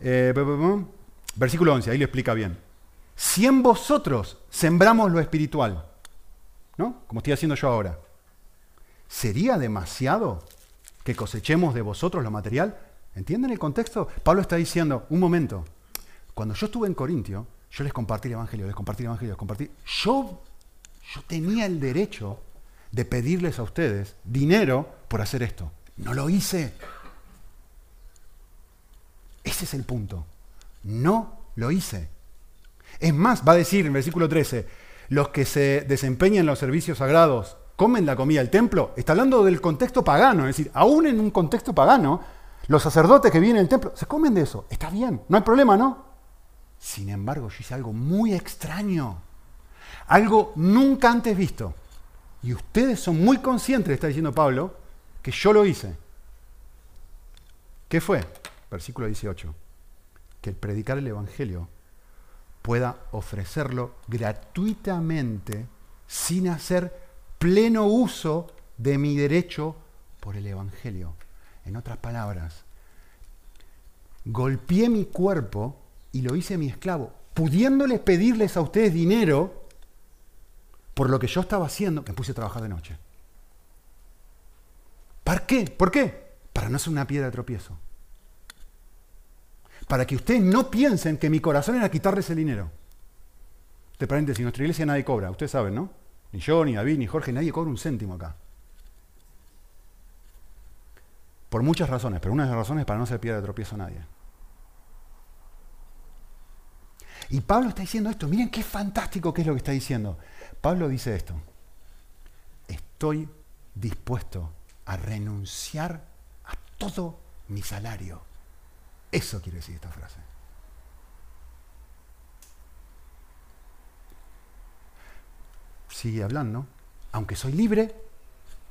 eh, versículo 11, ahí le explica bien. si en vosotros sembramos lo espiritual, ¿no? Como estoy haciendo yo ahora, ¿sería demasiado que cosechemos de vosotros lo material? ¿Entienden el contexto? Pablo está diciendo, un momento, cuando yo estuve en Corintio, yo les compartí el Evangelio, les compartí el Evangelio, les compartí. Yo, yo tenía el derecho de pedirles a ustedes dinero por hacer esto. No lo hice. Ese es el punto. No lo hice. Es más, va a decir en versículo 13, los que se desempeñan en los servicios sagrados comen la comida del templo. Está hablando del contexto pagano, es decir, aún en un contexto pagano, los sacerdotes que vienen al templo se comen de eso. Está bien, no hay problema, ¿no? Sin embargo, yo hice algo muy extraño, algo nunca antes visto. Y ustedes son muy conscientes, está diciendo Pablo, que yo lo hice. ¿Qué fue? Versículo 18. Que el predicar el Evangelio pueda ofrecerlo gratuitamente sin hacer pleno uso de mi derecho por el Evangelio. En otras palabras, golpeé mi cuerpo y lo hice mi esclavo, pudiéndoles pedirles a ustedes dinero por lo que yo estaba haciendo, me puse a trabajar de noche. ¿Para qué? ¿Por qué? Para no ser una piedra de tropiezo. Para que ustedes no piensen que mi corazón era quitarles el dinero. De paréntesis, en nuestra iglesia nadie cobra, ustedes saben, ¿no? Ni yo, ni David, ni Jorge, nadie cobra un céntimo acá. Por muchas razones, pero una de las razones es para no ser piedra de tropiezo a nadie. Y Pablo está diciendo esto, miren qué fantástico que es lo que está diciendo. Pablo dice esto, estoy dispuesto a renunciar a todo mi salario. Eso quiere decir esta frase. Sigue hablando, aunque soy libre,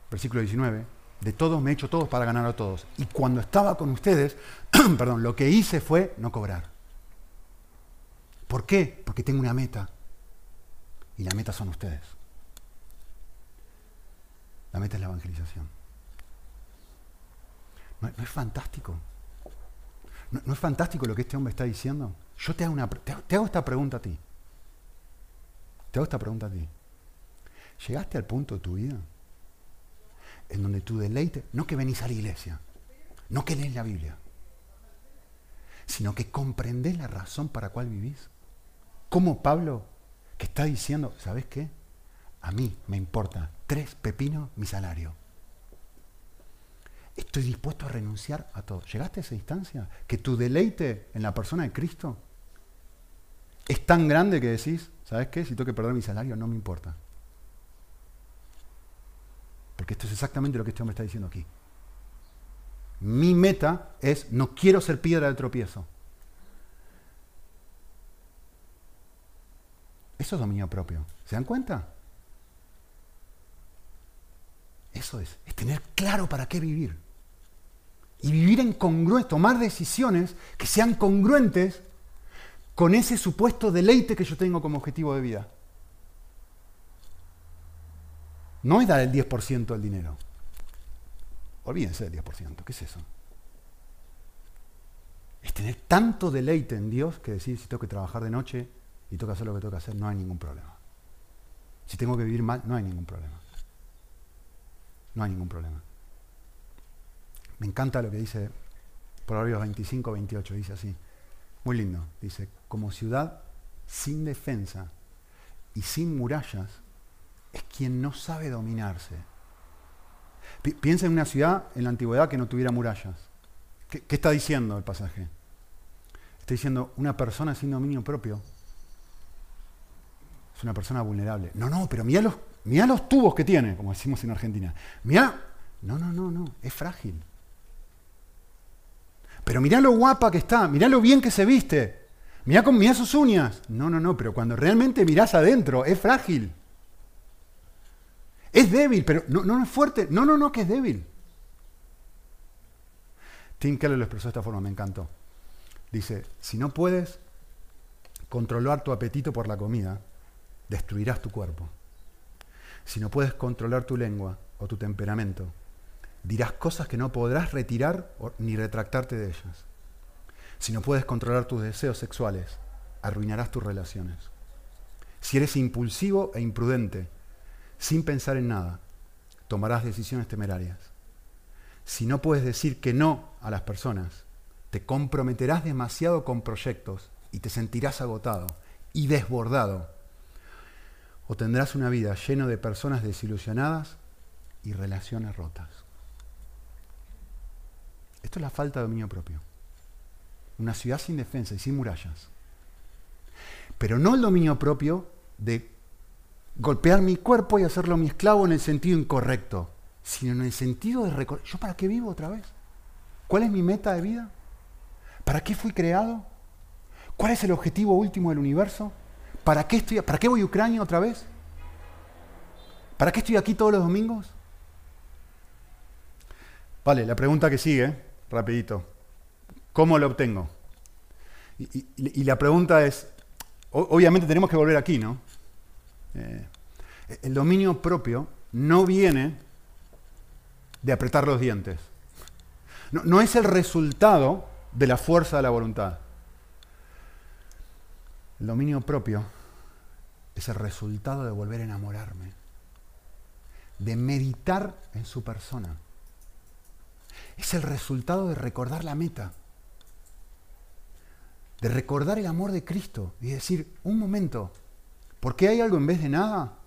versículo 19, de todos me he hecho todos para ganar a todos. Y cuando estaba con ustedes, <clears throat> perdón, lo que hice fue no cobrar. ¿Por qué? Porque tengo una meta. Y la meta son ustedes. La meta es la evangelización. ¿No, es fantástico? ¿No, es fantástico lo que este hombre está diciendo? Yo te hago, te hago esta pregunta a ti. Te hago esta pregunta a ti. ¿Llegaste al punto de tu vida en donde tu deleite, no que venís a la iglesia, no que lees la Biblia, sino que comprendés la razón para la cual vivís? Como Pablo, que está diciendo, ¿sabes qué? A mí me importa tres pepinos mi salario. Estoy dispuesto a renunciar a todo. ¿Llegaste a esa instancia? Que tu deleite en la persona de Cristo es tan grande que decís, ¿sabes qué? Si tengo que perder mi salario, no me importa. Porque esto es exactamente lo que este hombre está diciendo aquí. Mi meta es, no quiero ser piedra de tropiezo. Eso es dominio propio. ¿Se dan cuenta? Eso es, es tener claro para qué vivir. Y vivir en congruencia, tomar decisiones que sean congruentes con ese supuesto deleite que yo tengo como objetivo de vida. No es dar el 10% del dinero. Olvídense del 10%, ¿qué es eso? Es tener tanto deleite en Dios que decir si tengo que trabajar de noche y tengo que hacer lo que tengo que hacer, no hay ningún problema. Si tengo que vivir mal, no hay ningún problema. No hay ningún problema. Me encanta lo que dice Proverbios 25, 28, dice así. Muy lindo. Dice, como ciudad sin defensa y sin murallas, es quien no sabe dominarse. piensa en una ciudad en la antigüedad que no tuviera murallas. ¿Qué, ¿Qué, está diciendo el pasaje? Está diciendo, una persona sin dominio propio es una persona vulnerable. No, no, pero mira los, los tubos que tiene, como decimos en Argentina. Mira, no, no, no, no, es frágil. Pero mirá lo guapa que está, mirá lo bien que se viste, mirá, con, mirá sus uñas. No, no, no, pero cuando realmente mirás adentro, es frágil. Es débil, pero no, no es fuerte. No, no, no, que es débil. Tim Keller lo expresó de esta forma, me encantó. Dice, si no puedes controlar tu apetito por la comida, destruirás tu cuerpo. Si no puedes controlar tu lengua o tu temperamento, dirás cosas que no podrás retirar ni retractarte de ellas. Si no puedes controlar tus deseos sexuales, arruinarás tus relaciones. si eres impulsivo e imprudente, sin pensar en nada, tomarás decisiones temerarias. Si no puedes decir que no a las personas, te comprometerás demasiado con proyectos y te sentirás agotado y desbordado. O tendrás una vida llena de personas desilusionadas y relaciones rotas. Esto es la falta de dominio propio. Una ciudad sin defensa y sin murallas. Pero no el dominio propio de golpear mi cuerpo y hacerlo mi esclavo en el sentido incorrecto, sino en el sentido de recordar, ¿yo para qué vivo otra vez? ¿Cuál es mi meta de vida? ¿Para qué fui creado? ¿Cuál es el objetivo último del universo? ¿Para qué, estoy, ¿Para qué voy a Ucrania otra vez? ¿Para qué estoy aquí todos los domingos? Vale, la pregunta que sigue, rapidito. ¿Cómo lo obtengo? Y, la pregunta es, obviamente tenemos que volver aquí, ¿no? Eh, el dominio propio no viene de apretar los dientes. no es el resultado de la fuerza de la voluntad. El dominio propio es el resultado de volver a enamorarme, de meditar en su persona. Es el resultado de recordar la meta, de recordar el amor de Cristo y decir, un momento, ¿por qué hay algo en vez de nada?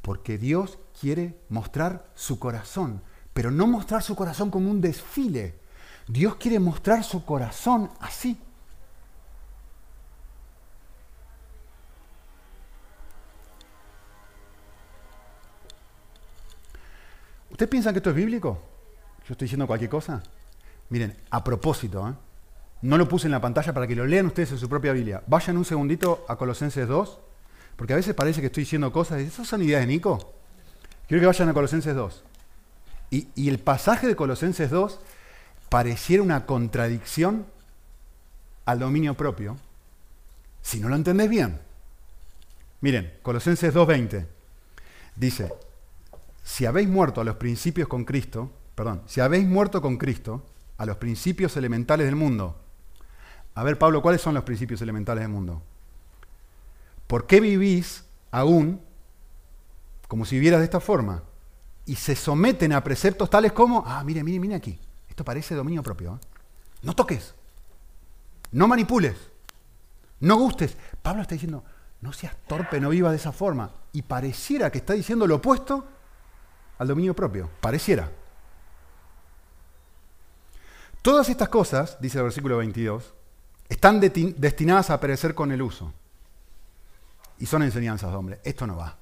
Porque Dios quiere mostrar su corazón, pero no mostrar su corazón como un desfile, Dios quiere mostrar su corazón así. ¿Ustedes piensan que esto es bíblico? ¿Yo estoy diciendo cualquier cosa? Miren, a propósito, ¿eh? no lo puse en la pantalla para que lo lean ustedes en su propia Biblia. Vayan un segundito a Colosenses 2, porque a veces parece que estoy diciendo cosas. ¿Esas son ideas de Nico? Quiero que vayan a Colosenses 2. Y, y el pasaje de Colosenses 2 pareciera una contradicción al dominio propio, si no lo entendés bien. Miren, Colosenses 2.20 dice, si habéis muerto a los principios con Cristo, perdón, si habéis muerto con Cristo a los principios elementales del mundo. A ver, Pablo, ¿cuáles son los principios elementales del mundo? ¿Por qué vivís aún como si vivieras de esta forma? Y se someten a preceptos tales como, ah, mire, mire, mire aquí parece dominio propio. ¿eh? No toques. No manipules. No gustes. Pablo está diciendo, no seas torpe, no vivas de esa forma. Y pareciera que está diciendo lo opuesto al dominio propio. Pareciera. Todas estas cosas, dice el versículo 22, están destinadas a perecer con el uso. Y son enseñanzas de hombre. Esto no va.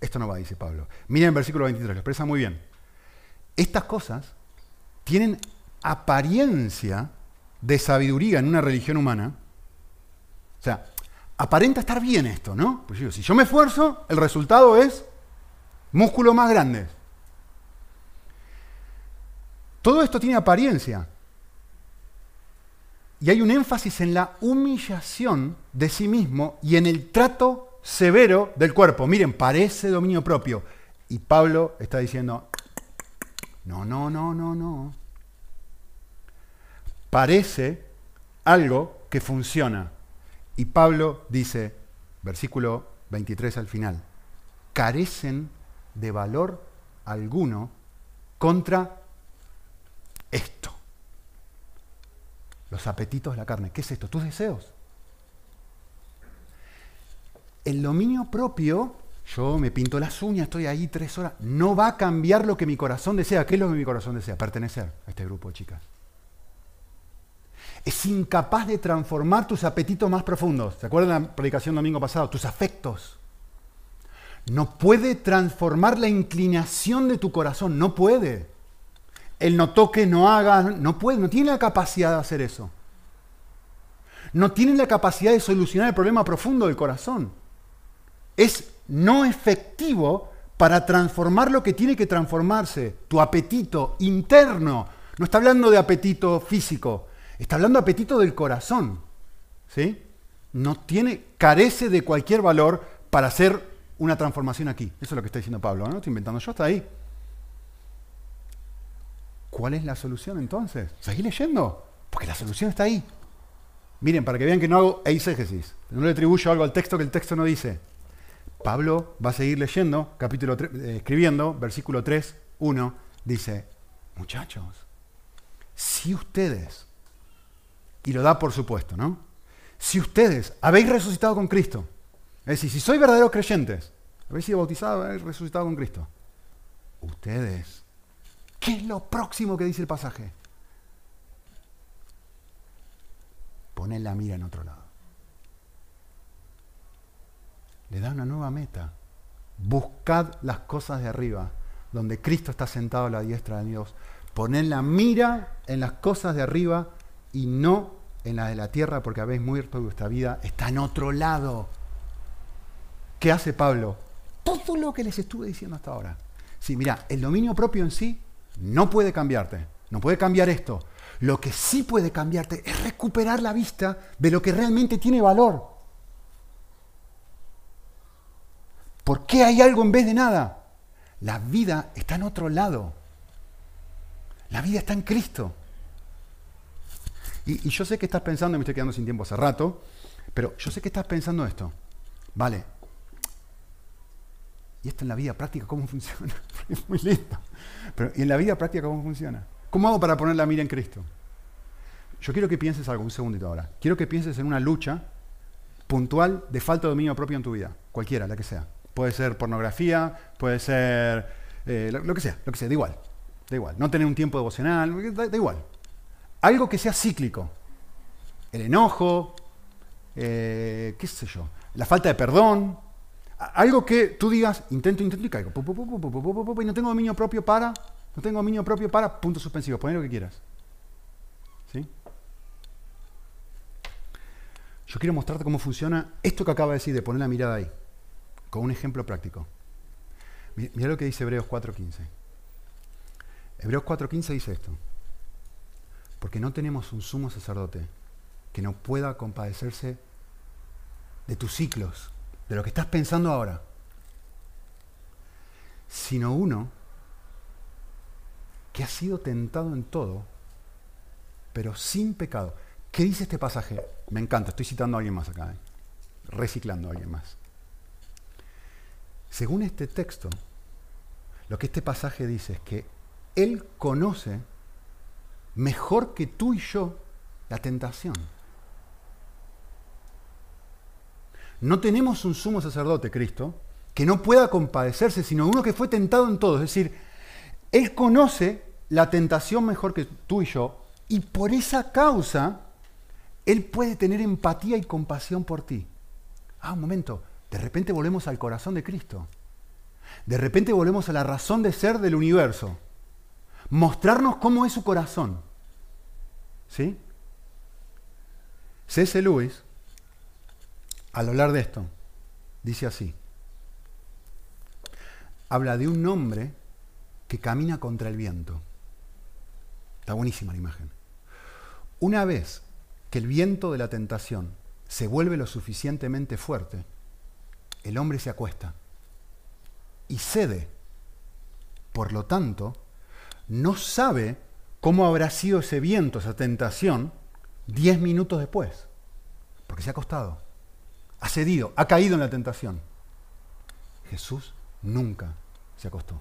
Esto no va, dice Pablo. Miren el versículo 23, lo expresa muy bien. Estas cosas tienen apariencia de sabiduría en una religión humana. O sea, aparenta estar bien esto, ¿no? Pues si yo me esfuerzo, el resultado es músculos más grandes. Todo esto tiene apariencia. Y hay un énfasis en la humillación de sí mismo y en el trato severo del cuerpo. Miren, parece dominio propio. Y Pablo está diciendo, no, no, no, no, no. Parece algo que funciona. Y Pablo dice, versículo 23 al final, carecen de valor alguno contra esto. Los apetitos de la carne. ¿Qué es esto? Tus deseos. El dominio propio yo me pinto las uñas, estoy ahí tres horas. No va a cambiar lo que mi corazón desea. ¿Qué es lo que mi corazón desea? Pertenecer a este grupo chicas. Es incapaz de transformar tus apetitos más profundos. ¿Se acuerdan de la predicación domingo pasado? Tus afectos. No puede transformar la inclinación de tu corazón. No puede. El no toque, no haga, no puede, no tiene la capacidad de hacer eso. No tiene la capacidad de solucionar el problema profundo del corazón. Es no efectivo para transformar lo que tiene que transformarse, tu apetito interno. No está hablando de apetito físico, está hablando de apetito del corazón. ¿Sí? No tiene, carece de cualquier valor para hacer una transformación aquí. Eso es lo que está diciendo Pablo, ¿no? Estoy inventando yo, está ahí. ¿Cuál es la solución entonces? Seguí leyendo, porque la solución está ahí. Miren, para que vean que no hago eisegesis, no le atribuyo algo al texto que el texto no dice. Pablo va a seguir leyendo, capítulo eh, escribiendo, versículo 3, 1, dice, muchachos, si ustedes, y lo da por supuesto, ¿no? Si ustedes habéis resucitado con Cristo, es decir, si sois verdaderos creyentes, habéis sido bautizados, habéis resucitado con Cristo, ustedes, ¿qué es lo próximo que dice el pasaje? Poned la mira en otro lado. Le da una nueva meta. Buscad las cosas de arriba, donde Cristo está sentado a la diestra de Dios. Poned la mira en las cosas de arriba y no en las de la tierra, porque habéis muerto y vuestra vida está en otro lado. ¿Qué hace Pablo? Todo lo que les estuve diciendo hasta ahora. Sí, mira, el dominio propio en sí no puede cambiarte, no puede cambiar esto, lo que sí puede cambiarte es recuperar la vista de lo que realmente tiene valor. ¿Por qué hay algo en vez de nada? La vida está en otro lado. La vida está en Cristo. Y, yo sé que estás pensando, me estoy quedando sin tiempo hace rato, pero yo sé que estás pensando esto. Vale. ¿Y esto en la vida práctica cómo funciona? <laughs> es muy lindo. Pero ¿y en la vida práctica cómo funciona? ¿Cómo hago para poner la mira en Cristo? Yo quiero que pienses algo, un segundito ahora. Quiero que pienses en una lucha puntual de falta de dominio propio en tu vida, cualquiera, la que sea. Puede ser pornografía, puede ser eh, lo, que sea, lo que sea, da igual. Da igual. No tener un tiempo devocional, da, igual. Algo que sea cíclico. El enojo, eh, qué sé yo, la falta de perdón. Algo que tú digas, intento, intento y caigo. Y no tengo dominio propio para no tengo dominio propio para, punto suspensivo, poner lo que quieras. ¿Sí? Yo quiero mostrarte cómo funciona esto que acaba de decir, de poner la mirada ahí, con un ejemplo práctico. Mira lo que dice Hebreos 4.15. Hebreos 4.15 dice esto. Porque no tenemos un sumo sacerdote que no pueda compadecerse de tus ciclos, de lo que estás pensando ahora, sino uno que ha sido tentado en todo, pero sin pecado. ¿Qué dice este pasaje? Me encanta, estoy citando a alguien más acá, ¿eh? reciclando a alguien más. Según este texto, lo que este pasaje dice es que Él conoce mejor que tú y yo la tentación. No tenemos un sumo sacerdote, Cristo, que no pueda compadecerse, sino uno que fue tentado en todo. Es decir, Él conoce la tentación mejor que tú y yo, y por esa causa Él puede tener empatía y compasión por ti. Ah, un momento, de repente volvemos al corazón de Cristo. De repente volvemos a la razón de ser del universo. Mostrarnos cómo es su corazón. ¿Sí? C.S. Lewis, al hablar de esto, dice así. Habla de un hombre que camina contra el viento. Está buenísima la imagen. Una vez que el viento de la tentación se vuelve lo suficientemente fuerte, el hombre se acuesta y cede. Por lo tanto, no sabe cómo habrá sido ese viento, esa tentación, diez minutos después, porque se ha acostado, ha cedido, ha caído en la tentación. Jesús nunca se acostó.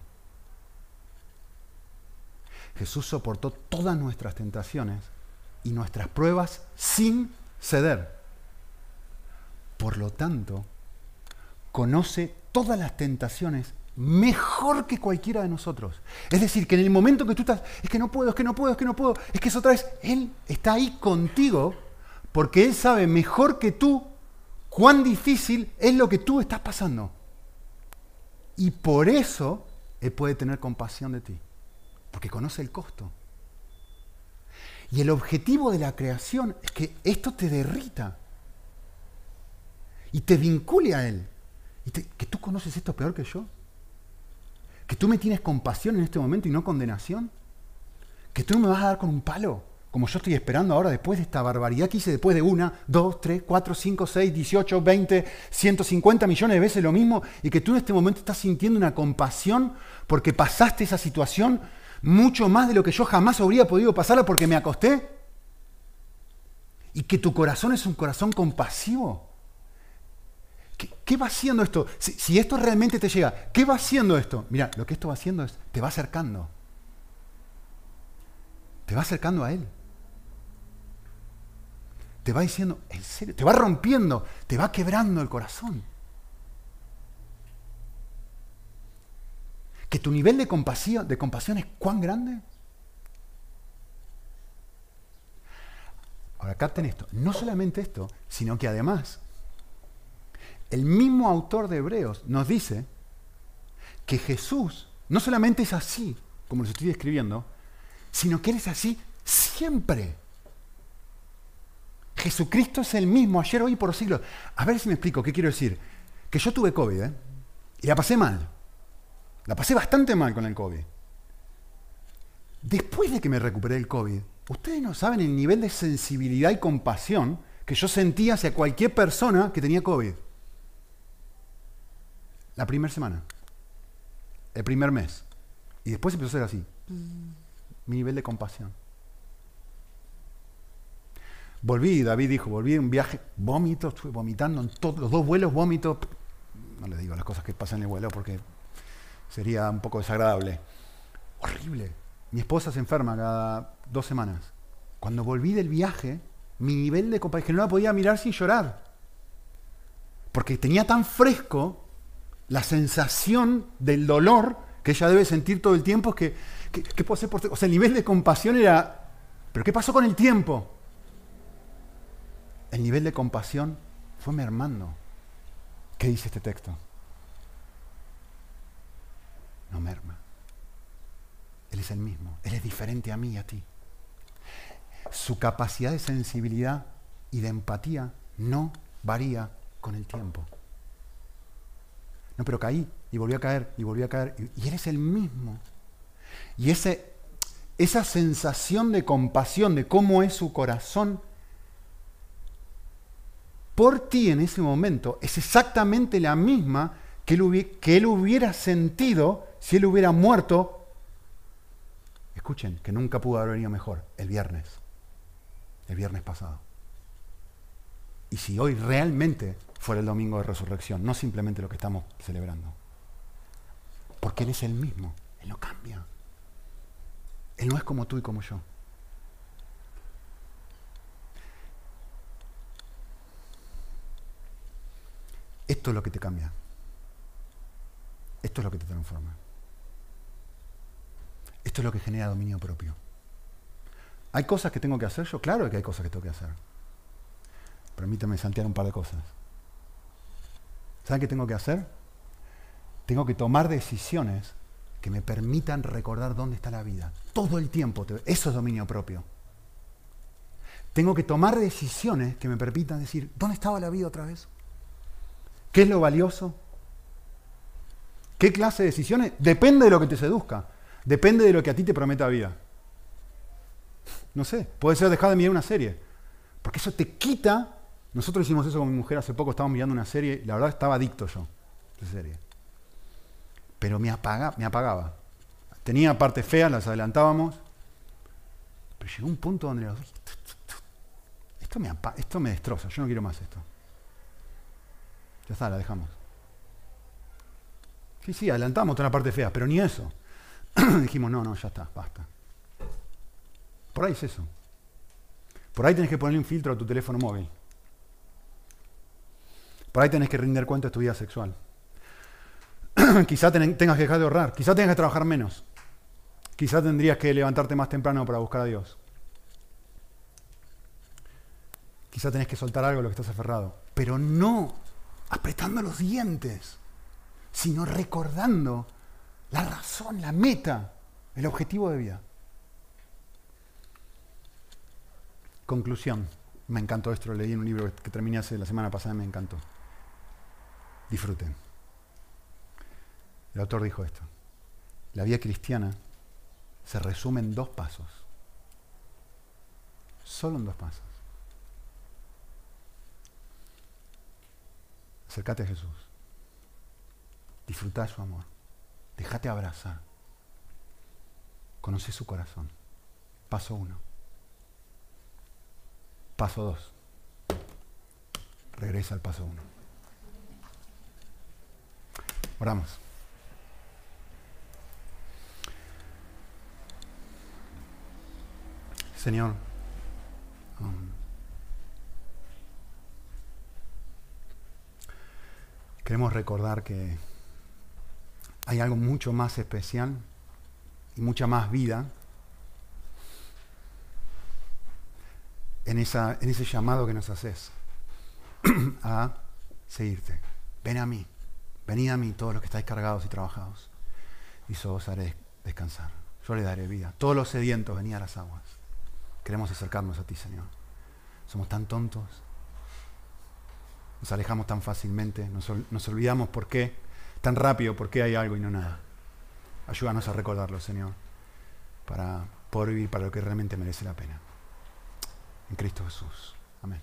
Jesús soportó todas nuestras tentaciones y nuestras pruebas sin ceder. Por lo tanto, conoce todas las tentaciones mejor que cualquiera de nosotros. Es decir, que en el momento que tú estás, es que no puedo, es que no puedo, es que no puedo, es que es otra vez, Él está ahí contigo porque Él sabe mejor que tú cuán difícil es lo que tú estás pasando. Y por eso Él puede tener compasión de ti porque conoce el costo. Y el objetivo de la creación es que esto te derrita y te vincule a Él. Y que tú conoces esto peor que yo. Que tú me tienes compasión en este momento y no condenación. Que tú no me vas a dar con un palo, como yo estoy esperando ahora después de esta barbaridad que hice después de una, dos, tres, cuatro, cinco, seis, dieciocho, veinte, ciento cincuenta millones de veces lo mismo. Y que tú en este momento estás sintiendo una compasión porque pasaste esa situación mucho más de lo que yo jamás habría podido pasarla porque me acosté. y que tu corazón es un corazón compasivo. ¿Qué, va haciendo esto? Si, si, esto realmente te llega, ¿qué va haciendo esto? Mira, lo que esto va haciendo es, te va acercando. Te va acercando a Él. Te va diciendo, en serio, te va rompiendo, te va quebrando el corazón. Que tu nivel de compasión, de compasión es cuán grande. Ahora capten esto, no solamente esto, sino que además el mismo autor de Hebreos nos dice que Jesús no solamente es así, como les estoy describiendo, sino que Él es así siempre. Jesucristo es el mismo ayer, hoy y por los siglos. A ver si me explico qué quiero decir. Que yo tuve COVID, ¿eh? Y la pasé mal. La pasé bastante mal con el COVID. Después de que me recuperé del COVID, ustedes no saben el nivel de sensibilidad y compasión que yo sentía hacia cualquier persona que tenía COVID. La primera semana. El primer mes. Y después empezó a ser así. Mi nivel de compasión. Volví, David dijo, volví de un viaje, vómito, estuve vomitando en todos los dos vuelos, vómito. No le digo las cosas que pasan en el vuelo porque sería un poco desagradable. Horrible. Mi esposa se enferma cada dos semanas. Cuando volví del viaje, mi nivel de compasión, que no la podía mirar sin llorar. Porque tenía tan fresco la sensación del dolor que ella debe sentir todo el tiempo, es que, ¿qué puedo hacer por O sea, el nivel de compasión era, ¿pero qué pasó con el tiempo? El nivel de compasión fue mermando. ¿Qué dice este texto? No merma. Él es el mismo. Él es diferente a mí y a ti. Su capacidad de sensibilidad y de empatía no varía con el tiempo. No, pero caí y volví a caer y volví a caer. Y, eres el mismo. Y ese, esa sensación de compasión de cómo es su corazón por ti en ese momento es exactamente la misma que él, que él hubiera sentido si él hubiera muerto. Escuchen, que nunca pudo haber venido mejor, el viernes. El viernes pasado. Y si hoy realmente fuera el domingo de resurrección, no simplemente lo que estamos celebrando. Porque Él es el mismo, Él no cambia. Él no es como tú y como yo. Esto es lo que te cambia. Esto es lo que te transforma. Esto es lo que genera dominio propio. ¿Hay cosas que tengo que hacer yo? Claro que hay cosas que tengo que hacer. Permítame saltear un par de cosas. ¿Saben qué tengo que hacer? Tengo que tomar decisiones que me permitan recordar dónde está la vida. Todo el tiempo. Eso es dominio propio. Tengo que tomar decisiones que me permitan decir, ¿dónde estaba la vida otra vez? ¿Qué es lo valioso? ¿Qué clase de decisiones? Depende de lo que te seduzca. Depende de lo que a ti te prometa vida. No sé, puede ser dejar de mirar una serie. Porque eso te quita nosotros hicimos eso con mi mujer hace poco, estábamos mirando una serie y la verdad estaba adicto yo a serie. Pero me, apaga, me apagaba. Tenía partes feas, las adelantábamos. Pero llegó un punto donde me, esto me destroza, yo no quiero más esto. Ya está, la dejamos. Sí, sí, adelantamos toda la parte fea, pero ni eso. <clears throat> Dijimos, no, no, ya está, basta. Por ahí es eso. Por ahí tenés que ponerle un filtro a tu teléfono móvil. Por ahí tenés que rendir cuenta de tu vida sexual. <clears throat> Quizá tengas que dejar de ahorrar. Quizá tengas que trabajar menos. Quizá tendrías que levantarte más temprano para buscar a Dios. Quizá tenés que soltar algo de lo que estás aferrado. Pero no apretando los dientes, sino recordando la razón, la meta, el objetivo de vida. Conclusión. Me encantó esto, leí en un libro que terminé hace la semana pasada me encantó disfruten. El autor dijo esto. La vida cristiana se resume en dos pasos. Solo en dos pasos. Acércate a Jesús. Disfruta su amor. Déjate abrazar. Conoce su corazón. Paso uno. Paso 2. Regresa al paso 1. Oramos. Señor, um, queremos recordar que hay algo mucho más especial y mucha más vida en, ese llamado que nos haces <clears throat> a seguirte. Ven a mí, venid a mí todos los que estáis cargados y trabajados, y yo os haré descansar. Yo le daré vida. Todos los sedientos, venid a las aguas. Queremos acercarnos a ti, Señor. Somos tan tontos. Nos alejamos tan fácilmente. Nos, nos olvidamos por qué. Tan rápido, por qué hay algo y no nada. Ayúdanos a recordarlo, Señor. Para poder vivir para lo que realmente merece la pena. En Cristo Jesús. Amén.